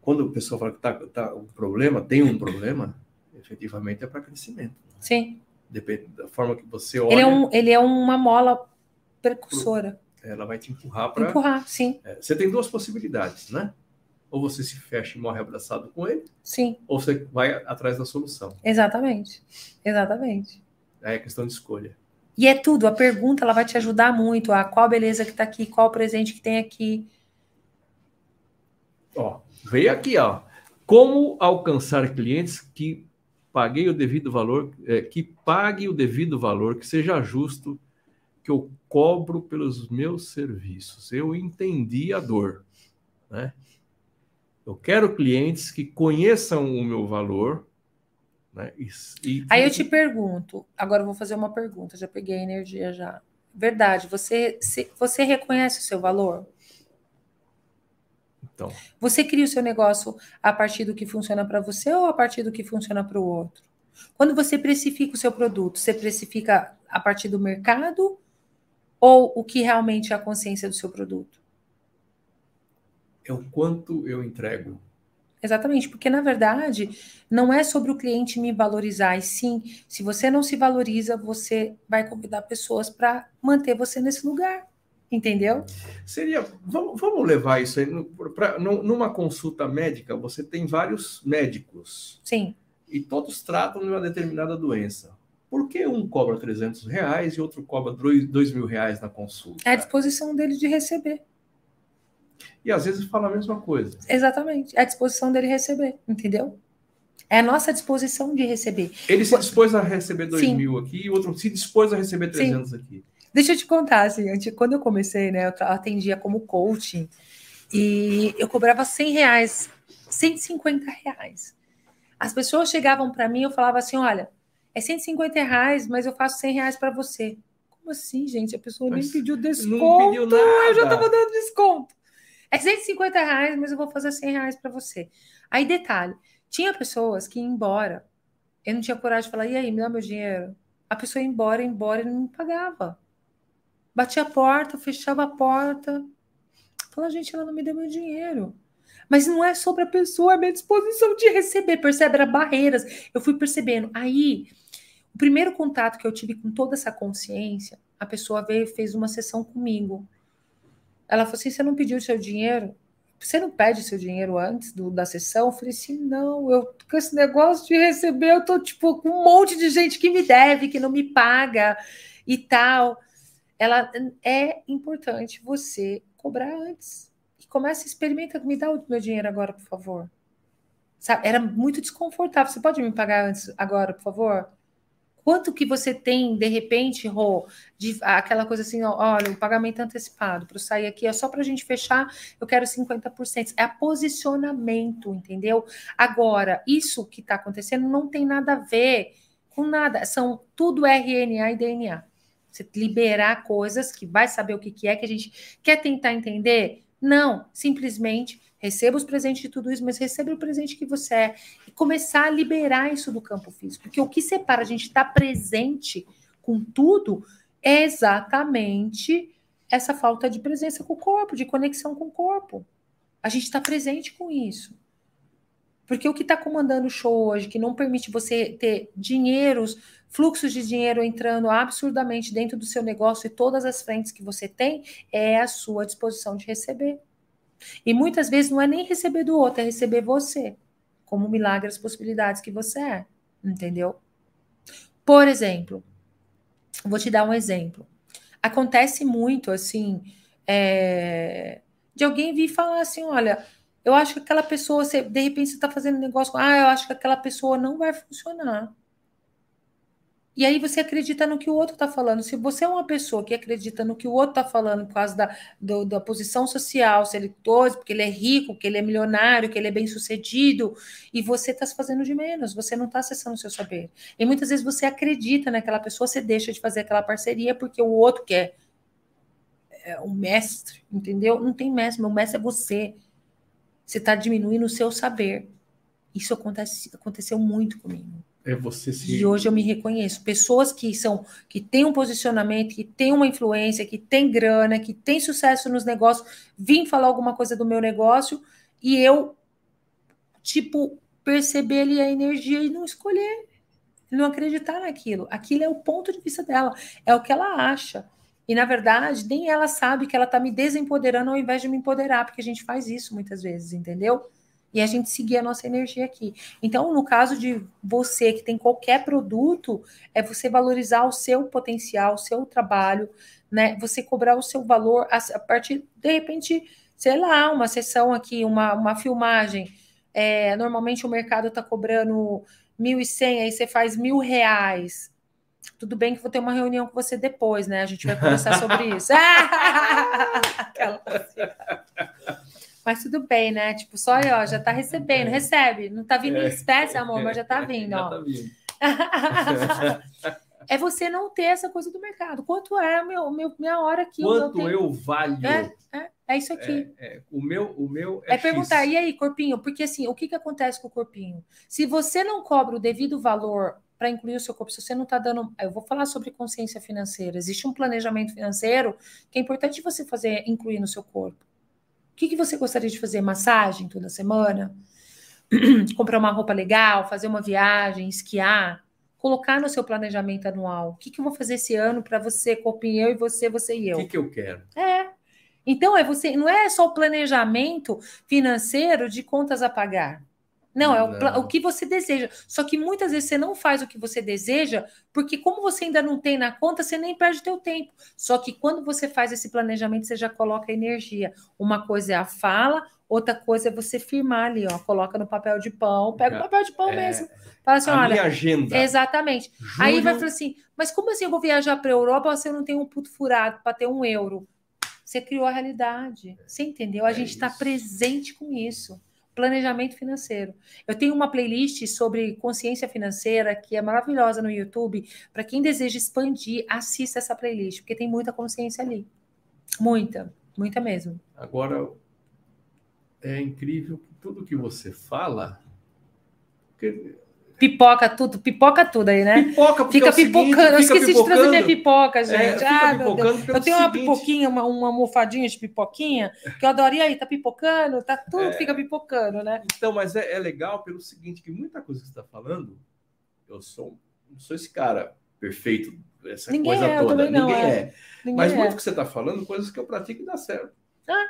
quando a pessoa fala que tá, tá um problema, tem um problema, efetivamente é para crescimento. Sim. Depende da forma que você olha. Ele é, um, ele é uma mola precursora. Ela vai te empurrar para. Empurrar, sim. É, você tem duas possibilidades, né? Ou você se fecha e morre abraçado com ele. Sim. Ou você vai atrás da solução. Exatamente. Exatamente. É questão de escolha. E é tudo, a pergunta ela vai te ajudar muito a qual beleza que está aqui, qual presente que tem aqui. Ó, veio aqui, ó. Como alcançar clientes que paguem o devido valor, é, que pague o devido valor, que seja justo, que eu cobro pelos meus serviços. Eu entendi a dor, né? Eu quero clientes que conheçam o meu valor, né? E, e... Aí eu te pergunto, agora eu vou fazer uma pergunta, já peguei a energia já. Verdade, você, você reconhece o seu valor? Então. Você cria o seu negócio a partir do que funciona para você ou a partir do que funciona para o outro? Quando você precifica o seu produto, você precifica a partir do mercado ou o que realmente é a consciência do seu produto? É o quanto eu entrego Exatamente, porque na verdade não é sobre o cliente me valorizar, e sim, se você não se valoriza, você vai convidar pessoas para manter você nesse lugar. Entendeu? Seria. Vamos, vamos levar isso aí. Pra, numa consulta médica, você tem vários médicos. Sim. E todos tratam de uma determinada doença. Por que um cobra 300 reais e outro cobra 2 mil reais na consulta? É a disposição dele de receber e às vezes fala a mesma coisa. Exatamente. É a disposição dele receber, entendeu? É a nossa disposição de receber. Ele se dispôs a receber 2 Sim. mil aqui e o outro se dispôs a receber 300 Sim. aqui. Deixa eu te contar, assim, quando eu comecei, né, eu atendia como coaching e eu cobrava 100 reais, 150 reais. As pessoas chegavam para mim e eu falava assim, olha, é 150 reais, mas eu faço 100 reais para você. Como assim, gente? A pessoa mas nem pediu desconto. Não pediu nada. Eu já estava dando desconto. É 150 reais, mas eu vou fazer 100 reais para você. Aí, detalhe: tinha pessoas que iam embora. Eu não tinha coragem de falar, e aí, me dá meu dinheiro. A pessoa ia embora, ia embora e não me pagava. Batia a porta, fechava a porta. Falava, gente, ela não me deu meu dinheiro. Mas não é sobre a pessoa, é a minha disposição de receber. Percebe? Era barreiras. Eu fui percebendo. Aí, o primeiro contato que eu tive com toda essa consciência, a pessoa veio e fez uma sessão comigo. Ela falou assim: você não pediu seu dinheiro? Você não pede seu dinheiro antes do, da sessão? Eu falei assim: não, eu com esse negócio de receber, eu tô tipo com um monte de gente que me deve, que não me paga e tal. Ela é importante você cobrar antes. E começa a experimentar, me dá o meu dinheiro agora, por favor. Sabe? Era muito desconfortável. Você pode me pagar antes agora, por favor? Quanto que você tem, de repente, Rô, de aquela coisa assim, olha, o pagamento antecipado, para sair aqui, é só para a gente fechar, eu quero 50%. É posicionamento, entendeu? Agora, isso que está acontecendo não tem nada a ver com nada, são tudo RNA e DNA. Você liberar coisas que vai saber o que, que é que a gente quer tentar entender? Não, simplesmente receba os presentes de tudo isso, mas receba o presente que você é e começar a liberar isso do campo físico, porque o que separa a gente estar tá presente com tudo é exatamente essa falta de presença com o corpo, de conexão com o corpo. A gente está presente com isso. Porque o que está comandando o show hoje, que não permite você ter dinheiros, fluxos de dinheiro entrando absurdamente dentro do seu negócio e todas as frentes que você tem, é a sua disposição de receber. E muitas vezes não é nem receber do outro, é receber você, como milagre as possibilidades que você é, entendeu? Por exemplo, vou te dar um exemplo. Acontece muito assim, é, de alguém vir falar assim: olha, eu acho que aquela pessoa, você, de repente você está fazendo negócio, ah, eu acho que aquela pessoa não vai funcionar. E aí você acredita no que o outro está falando. Se você é uma pessoa que acredita no que o outro está falando por causa da, do, da posição social, se ele torce, porque ele é rico, que ele é milionário, que ele é bem sucedido, e você está se fazendo de menos, você não está acessando o seu saber. E muitas vezes você acredita naquela pessoa, você deixa de fazer aquela parceria porque o outro quer. É o mestre, entendeu? Não tem mestre, o mestre é você. Você está diminuindo o seu saber. Isso acontece, aconteceu muito comigo. É você se... E hoje eu me reconheço. Pessoas que são, que têm um posicionamento, que têm uma influência, que têm grana, que têm sucesso nos negócios, vim falar alguma coisa do meu negócio e eu, tipo, perceber ali a energia e não escolher, não acreditar naquilo. Aquilo é o ponto de vista dela, é o que ela acha. E na verdade, nem ela sabe que ela está me desempoderando ao invés de me empoderar, porque a gente faz isso muitas vezes, entendeu? E a gente seguir a nossa energia aqui. Então, no caso de você que tem qualquer produto, é você valorizar o seu potencial, o seu trabalho, né? Você cobrar o seu valor a, partir, de repente, sei lá, uma sessão aqui, uma, uma filmagem. É, normalmente o mercado está cobrando 1.100, aí você faz mil reais. Tudo bem que vou ter uma reunião com você depois, né? A gente vai conversar sobre isso. Aquela... Mas tudo bem, né? Tipo, só aí, ó, já tá recebendo, é. recebe. Não tá vindo em é. espécie, amor, mas já tá vindo, já ó. Tá vindo. é você não ter essa coisa do mercado. Quanto é meu, meu, minha hora aqui? Quanto eu valho? É, é, é isso aqui. É, é, o meu, o meu é, é perguntar, e aí, corpinho? Porque assim, o que, que acontece com o corpinho? Se você não cobra o devido valor para incluir o seu corpo, se você não está dando. Eu vou falar sobre consciência financeira. Existe um planejamento financeiro que é importante você fazer, incluir no seu corpo. O que, que você gostaria de fazer? Massagem toda semana? Comprar uma roupa legal, fazer uma viagem, esquiar? Colocar no seu planejamento anual. O que, que eu vou fazer esse ano para você, copinho, eu e você, você e eu? O que, que eu quero? É. Então, é você, não é só o planejamento financeiro de contas a pagar. Não, é o, o, que você deseja. Só que muitas vezes você não faz o que você deseja, porque como você ainda não tem na conta, você nem perde teu tempo. Só que quando você faz esse planejamento, você já coloca energia. Uma coisa é a fala, outra coisa é você firmar ali, ó, coloca no papel de pão, pega o papel de pão é, mesmo. Fala assim, a olha, minha agenda. Exatamente. Júlio... Aí vai falar assim, mas como assim eu vou viajar para a Europa se eu não tenho um puto furado para ter um euro? Você criou a realidade. Você entendeu? A é gente está presente com isso planejamento financeiro. Eu tenho uma playlist sobre consciência financeira que é maravilhosa no YouTube. Para quem deseja expandir, assista essa playlist, porque tem muita consciência ali. Muita, muita mesmo. Agora, é incrível que tudo que você fala. Porque Pipoca tudo, pipoca tudo aí, né? Pipoca, fica é pipocando. Seguinte, eu esqueci de trazer minha pipoca, é, gente. É, ah, meu Deus. Eu tenho uma seguinte... pipoquinha, uma, uma almofadinha de pipoquinha, que eu adoraria aí, tá pipocando, tá tudo, é... fica pipocando, né? Então, mas é, é, legal pelo seguinte, que muita coisa que você está falando, eu sou, não sou esse cara perfeito, essa Ninguém coisa é, toda. Ninguém é. é. Ninguém mas muito que você está falando, coisas que eu pratico e dá certo. Ah,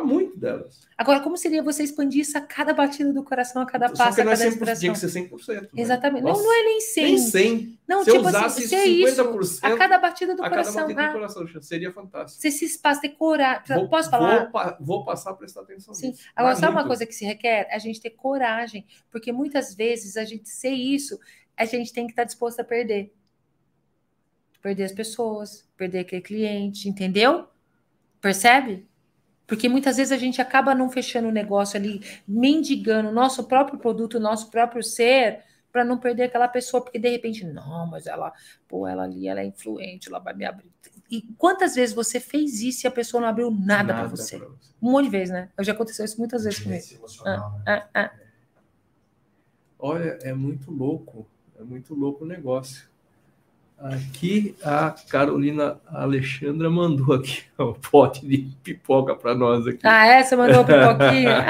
mas muito delas. Agora, como seria você expandir isso a cada batida do coração, a cada passo, a cada é inspiração? Tinha que ser 100%. Né? Exatamente. Nossa, não, não é nem 100. Nem 100. Não, Se tipo assim, isso, 50% isso, a cada batida do a coração. A cada batida ah, do coração, seria fantástico. Você se espaço, ter coragem. Vou, Posso falar? Vou, vou, passar a prestar atenção Sim. Nisso. Agora, sabe uma coisa que se requer? A gente ter coragem. Porque muitas vezes a gente ser isso, a gente tem que estar disposto a perder. perder as pessoas, perder aquele cliente, entendeu? Percebe? Porque muitas vezes a gente acaba não fechando o negócio ali, mendigando o nosso próprio produto, o nosso próprio ser, para não perder aquela pessoa, porque de repente, não, mas ela, pô, ela ali, ela é influente, ela vai me abrir. E quantas vezes você fez isso e a pessoa não abriu nada, nada para você? você? Um monte de vezes, né? Já aconteceu isso muitas vezes comigo. Ah, né? ah, ah. Olha, é muito louco, é muito louco o negócio. Aqui a Carolina Alexandra mandou aqui o um pote de pipoca para nós aqui. Ah, é? Você mandou pipoquinha?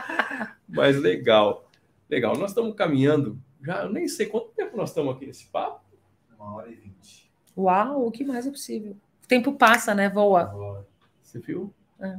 Mas legal, legal. Nós estamos caminhando, já eu nem sei quanto tempo nós estamos aqui nesse papo. Uma hora e vinte. Uau, o que mais é possível? O tempo passa, né? Voa. Você viu? É.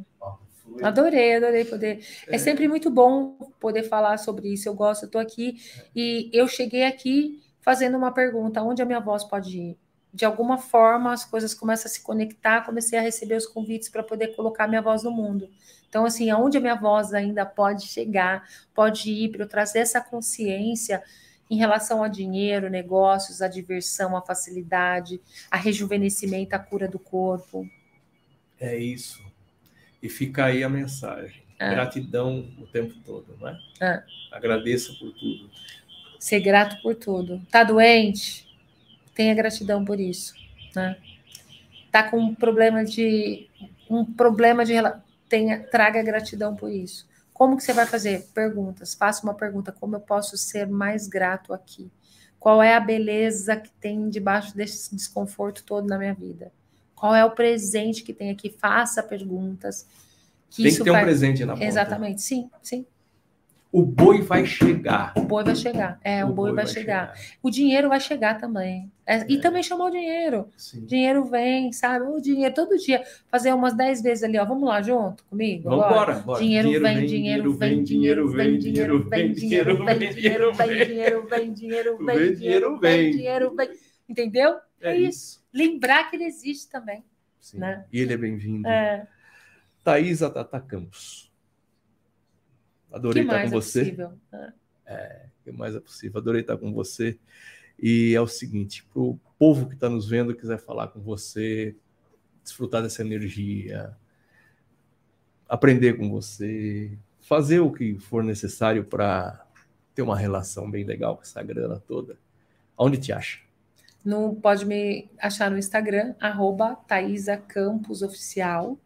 Adorei, adorei poder. É. é. sempre muito bom poder falar sobre isso. Eu gosto, eu estou aqui e eu cheguei aqui fazendo uma pergunta: onde a minha voz pode ir? De alguma forma, as coisas começam a se conectar, comecei a receber os convites para poder colocar minha voz no mundo. Então, assim, aonde a minha voz ainda pode chegar, pode ir para eu trazer essa consciência em relação a dinheiro, negócios, a diversão, a facilidade, a rejuvenescimento, a cura do corpo. É isso. E fica aí a mensagem. É. Gratidão o tempo todo, não é? é. Agradeça por tudo ser grato por tudo. Tá doente? Tenha gratidão por isso, né? Tá com um problema de um problema de tenha traga gratidão por isso. Como que você vai fazer? Perguntas. Faça uma pergunta: como eu posso ser mais grato aqui? Qual é a beleza que tem debaixo desse desconforto todo na minha vida? Qual é o presente que tem aqui? Faça perguntas. Que tem que ter vai... um presente na ponta. Exatamente, sim, sim. O boi vai chegar. O boi vai chegar. É, o, o boi, boi, vai, vai chegar. chegar. O dinheiro vai chegar também. É, é. E também chamou o dinheiro. Sim. Dinheiro vem, sabe? O dinheiro todo dia. Fazer umas 10 vezes ali, ó. Vamos lá junto comigo? Vamos embora. bora. Dinheiro, dinheiro vem, dinheiro vem, dinheiro vem, dinheiro vem, dinheiro vem, dinheiro vem, dinheiro vem, dinheiro vem, dinheiro vem, dinheiro vem. Entendeu? É isso. Lembrar que ele existe também. Sim. Né? E ele é bem-vindo. É. Thaisa Tata Campos. Adorei estar com é você. É. é, o que mais é possível. Adorei estar com você. E é o seguinte, para o povo que está nos vendo, quiser falar com você, desfrutar dessa energia, aprender com você, fazer o que for necessário para ter uma relação bem legal com essa grana toda, aonde te acha? No, pode me achar no Instagram, arroba Thaisa Campos Oficial.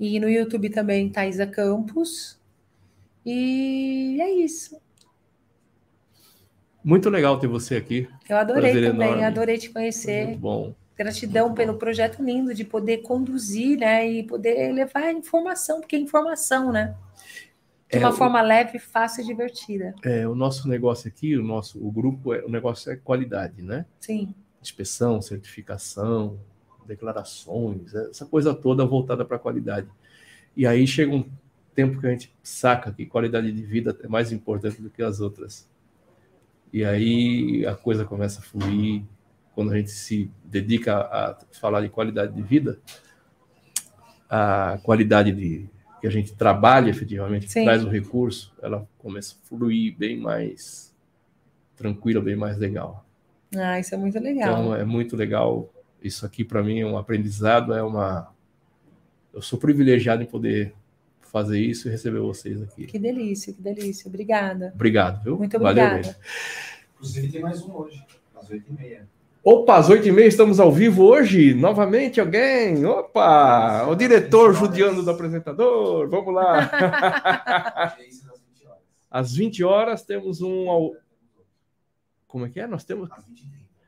E no YouTube também, Thaisa Campos. E é isso. Muito legal ter você aqui. Eu adorei Prazer também, enorme. adorei te conhecer. Muito bom. Gratidão Muito pelo bom. projeto lindo de poder conduzir, né? E poder levar informação, porque é informação, né? De uma é, forma o, leve, fácil e divertida. É, o nosso negócio aqui, o nosso o grupo, é, o negócio é qualidade, né? Sim. Inspeção, certificação, declarações, essa coisa toda voltada para a qualidade. E aí chega um tempo que a gente saca que qualidade de vida é mais importante do que as outras. E aí a coisa começa a fluir. Quando a gente se dedica a falar de qualidade de vida, a qualidade de que a gente trabalha efetivamente, Sim. traz o recurso, ela começa a fluir bem mais tranquila, bem mais legal. Ah, isso é muito legal. Então é muito legal. Isso aqui para mim é um aprendizado, é uma eu sou privilegiado em poder fazer isso e receber vocês aqui. Que delícia, que delícia. Obrigada. Obrigado, viu? Muito obrigada. Valeu, Inclusive tem mais um hoje, às oito e meia. Opa, às oito e meia estamos ao vivo hoje. Novamente alguém? Opa, o diretor judiando do apresentador. Vamos lá. às 20 horas temos um... Como é que é? Nós temos...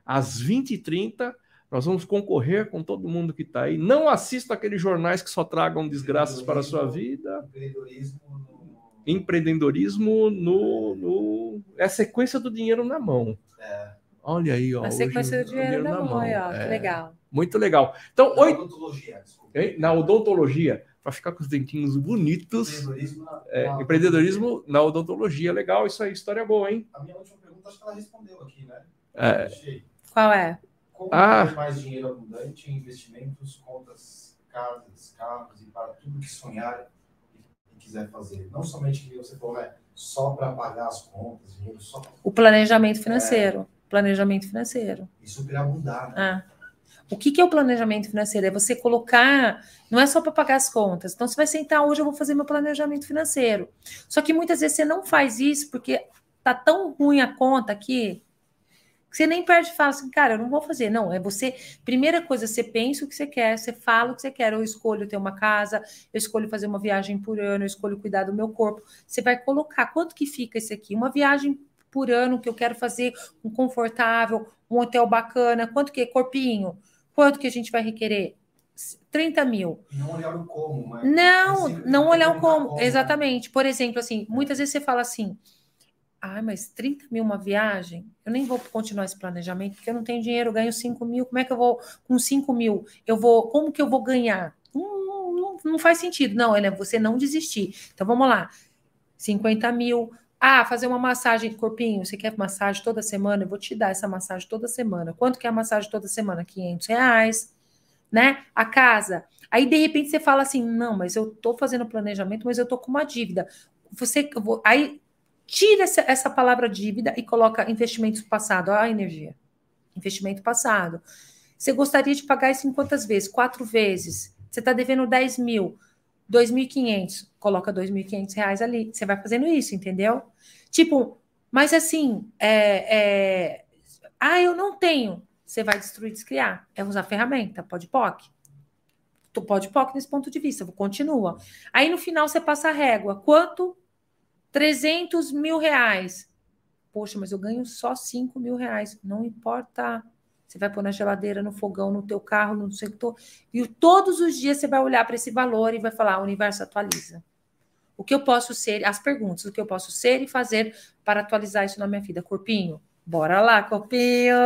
Às 20h30 nós vamos concorrer com todo mundo que está aí. Não assista aqueles jornais que só tragam desgraças para a sua vida. Empreendedorismo no... Empreendedorismo no. É a sequência do dinheiro na mão. É. Olha aí, ó. A sequência do dinheiro, dinheiro na, na, mão, mão. ó. É. Que legal. Muito legal. Então, na oito... odontologia, desculpa. Na odontologia, para ficar com os dentinhos bonitos. Empreendedorismo na, é, na... empreendedorismo na odontologia. Legal, isso aí, história boa, hein? A minha última pergunta, acho que ela respondeu aqui, né? É. Qual é? Como ah. ter mais dinheiro abundante em investimentos, contas, casas, carros e para tudo que sonhar e quiser fazer. Não somente que você falou, né? Só para pagar as contas, dinheiro só. O planejamento financeiro. Planejamento financeiro. E superabundar, né? Ah. O que, que é o planejamento financeiro? É você colocar, não é só para pagar as contas. Então, você vai sentar hoje, eu vou fazer meu planejamento financeiro. Só que muitas vezes você não faz isso porque tá tão ruim a conta aqui que você nem perde e fala assim, cara, eu não vou fazer. Não, é você. Primeira coisa, você pensa o que você quer, você fala o que você quer. Eu escolho ter uma casa, eu escolho fazer uma viagem por ano, eu escolho cuidar do meu corpo. Você vai colocar quanto que fica esse aqui? Uma viagem por ano que eu quero fazer, um confortável, um hotel bacana, quanto que é? Corpinho Quanto que a gente vai requerer? 30 mil. Não olhar o como, mas. Não, não olhar o como. como. Né? Exatamente. Por exemplo, assim, muitas vezes você fala assim. Ah, mas 30 mil uma viagem? Eu nem vou continuar esse planejamento, porque eu não tenho dinheiro, eu ganho 5 mil. Como é que eu vou com 5 mil? Eu vou. Como que eu vou ganhar? Não, não, não faz sentido. Não, é você não desistir. Então vamos lá. 50 mil, ah, fazer uma massagem de corpinho. Você quer massagem toda semana? Eu vou te dar essa massagem toda semana. Quanto que é a massagem toda semana? 500 reais, né? A casa. Aí, de repente, você fala assim, não, mas eu tô fazendo planejamento, mas eu tô com uma dívida. Você, aí, tira essa, essa palavra dívida e coloca investimentos passado. A energia. Investimento passado. Você gostaria de pagar isso em quantas vezes? Quatro vezes. Você está devendo 10 mil. 2.500, coloca 2.500 reais ali. Você vai fazendo isso, entendeu? Tipo, mas assim, é, é... ah, eu não tenho. Você vai destruir, descriar. É usar ferramenta, pode POC. Tu pode POC nesse ponto de vista, continua. Aí no final você passa a régua. Quanto? 300 mil reais. Poxa, mas eu ganho só 5 mil reais. Não importa. Você vai pôr na geladeira, no fogão, no teu carro, no sector. E todos os dias você vai olhar para esse valor e vai falar: o universo atualiza. O que eu posso ser, as perguntas, o que eu posso ser e fazer para atualizar isso na minha vida? Corpinho, bora lá, corpinho,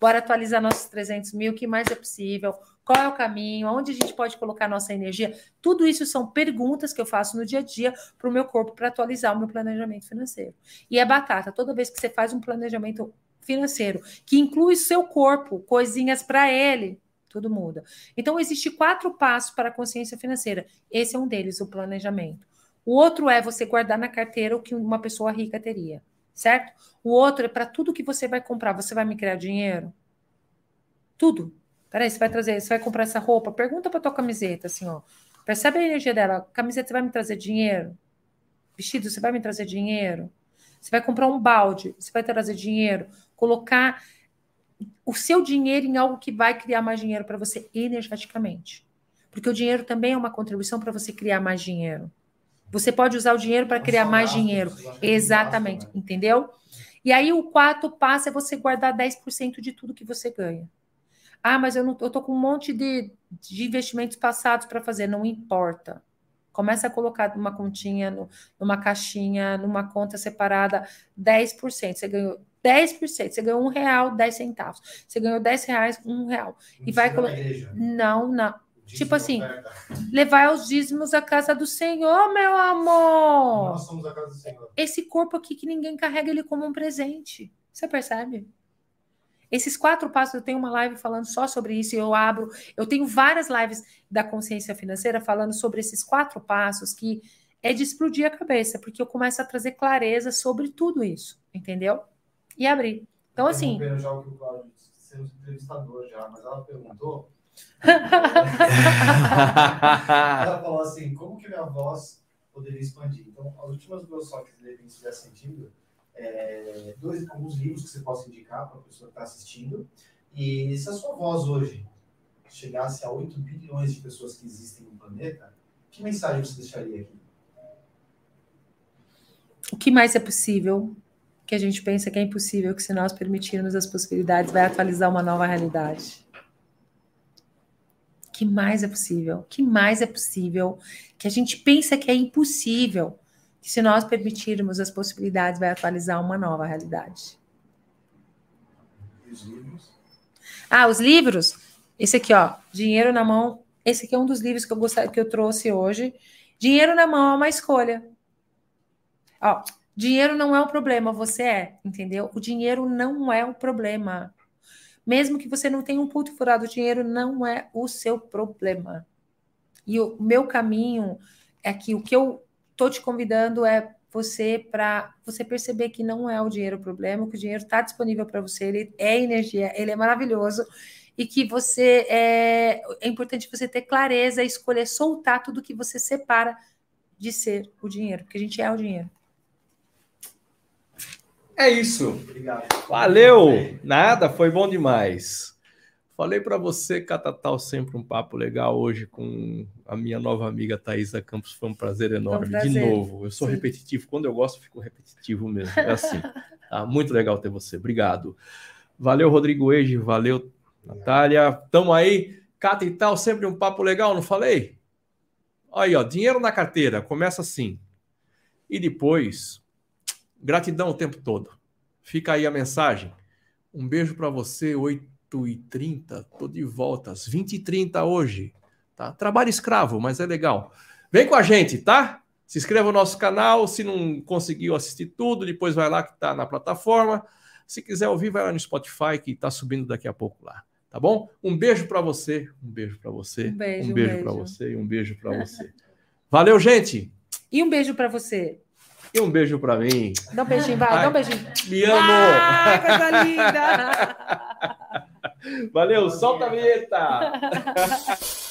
bora atualizar nossos 300 mil, o que mais é possível? Qual é o caminho? Onde a gente pode colocar nossa energia? Tudo isso são perguntas que eu faço no dia a dia para o meu corpo para atualizar o meu planejamento financeiro. E é batata, toda vez que você faz um planejamento financeiro, que inclui seu corpo, coisinhas para ele, tudo muda. Então, existe quatro passos para a consciência financeira. Esse é um deles, o planejamento. O outro é você guardar na carteira o que uma pessoa rica teria, certo? O outro é para tudo que você vai comprar. Você vai me criar dinheiro? Tudo. Peraí, você vai trazer, você vai comprar essa roupa? Pergunta para tua camiseta, assim, ó. Percebe a energia dela? Camiseta, você vai me trazer dinheiro? Vestido, você vai me trazer dinheiro? Você vai comprar um balde, você vai trazer dinheiro? colocar o seu dinheiro em algo que vai criar mais dinheiro para você energeticamente. Porque o dinheiro também é uma contribuição para você criar mais dinheiro. Você pode usar o dinheiro para criar mais dinheiro. Exatamente, né? entendeu? E aí o quarto passo é você guardar 10% de tudo que você ganha. Ah, mas eu não eu tô com um monte de, de investimentos passados para fazer, não importa. Começa a colocar numa continha, numa caixinha, numa conta separada, 10%. Você ganhou 10%. Você ganhou um real, 10 centavos. Você ganhou 10 reais, um real. e vai colocar. Não, não. Tipo assim, levar os dízimos à casa do Senhor, meu amor. Nós somos a casa do Senhor. Esse corpo aqui que ninguém carrega ele como um presente. Você percebe? Esses quatro passos, eu tenho uma live falando só sobre isso, e eu abro, eu tenho várias lives da consciência financeira falando sobre esses quatro passos que é de explodir a cabeça, porque eu começo a trazer clareza sobre tudo isso, entendeu? e abrir. Então, assim. já o que o Cláudio ser entrevistador já, mas ela perguntou. ela falou assim: como que minha voz poderia expandir? Então, as últimas duas só que devem fizer sentido, é, dois, alguns livros que você possa indicar para a pessoa que está assistindo. E se a sua voz hoje chegasse a 8 bilhões de pessoas que existem no planeta, que mensagem você deixaria aqui? O que mais é possível? que a gente pensa que é impossível, que se nós permitirmos as possibilidades, vai atualizar uma nova realidade. que mais é possível? que mais é possível? Que a gente pensa que é impossível, que se nós permitirmos as possibilidades, vai atualizar uma nova realidade. Os livros? Ah, os livros? Esse aqui, ó, Dinheiro na Mão. Esse aqui é um dos livros que eu gostaria que eu trouxe hoje. Dinheiro na mão é uma escolha. Ó, Dinheiro não é o problema, você é, entendeu? O dinheiro não é o problema. Mesmo que você não tenha um puto furado, o dinheiro não é o seu problema. E o meu caminho é que o que eu tô te convidando é você para você perceber que não é o dinheiro o problema, que o dinheiro está disponível para você, ele é energia, ele é maravilhoso e que você é, é importante você ter clareza, escolher soltar tudo que você separa de ser o dinheiro, porque a gente é o dinheiro. É isso. Obrigado. Valeu. Nada, foi bom demais. Falei para você, Catatal, sempre um papo legal hoje com a minha nova amiga Thaisa Campos. Foi um prazer enorme. Um prazer. De novo, eu sou Sim. repetitivo. Quando eu gosto, fico repetitivo mesmo. É assim. tá muito legal ter você. Obrigado. Valeu, Rodrigo Eige. Valeu, Natália. Tamo aí. Cata e tal, sempre um papo legal, não falei? Aí, ó, dinheiro na carteira. Começa assim. E depois Gratidão o tempo todo. Fica aí a mensagem. Um beijo para você, 8h30. Tô de volta, às 20h30 hoje. Tá? Trabalho escravo, mas é legal. Vem com a gente, tá? Se inscreva no nosso canal. Se não conseguiu assistir tudo, depois vai lá que está na plataforma. Se quiser ouvir, vai lá no Spotify que está subindo daqui a pouco lá. Tá bom? Um beijo para você, um beijo para você, um beijo, um beijo, beijo. para você e um beijo para você. Valeu, gente. E um beijo para você. E um beijo para mim. Dá um beijinho, vai, Ai, dá um beijinho. Me amo! Ah, coisa linda! Valeu, solta a vinheta!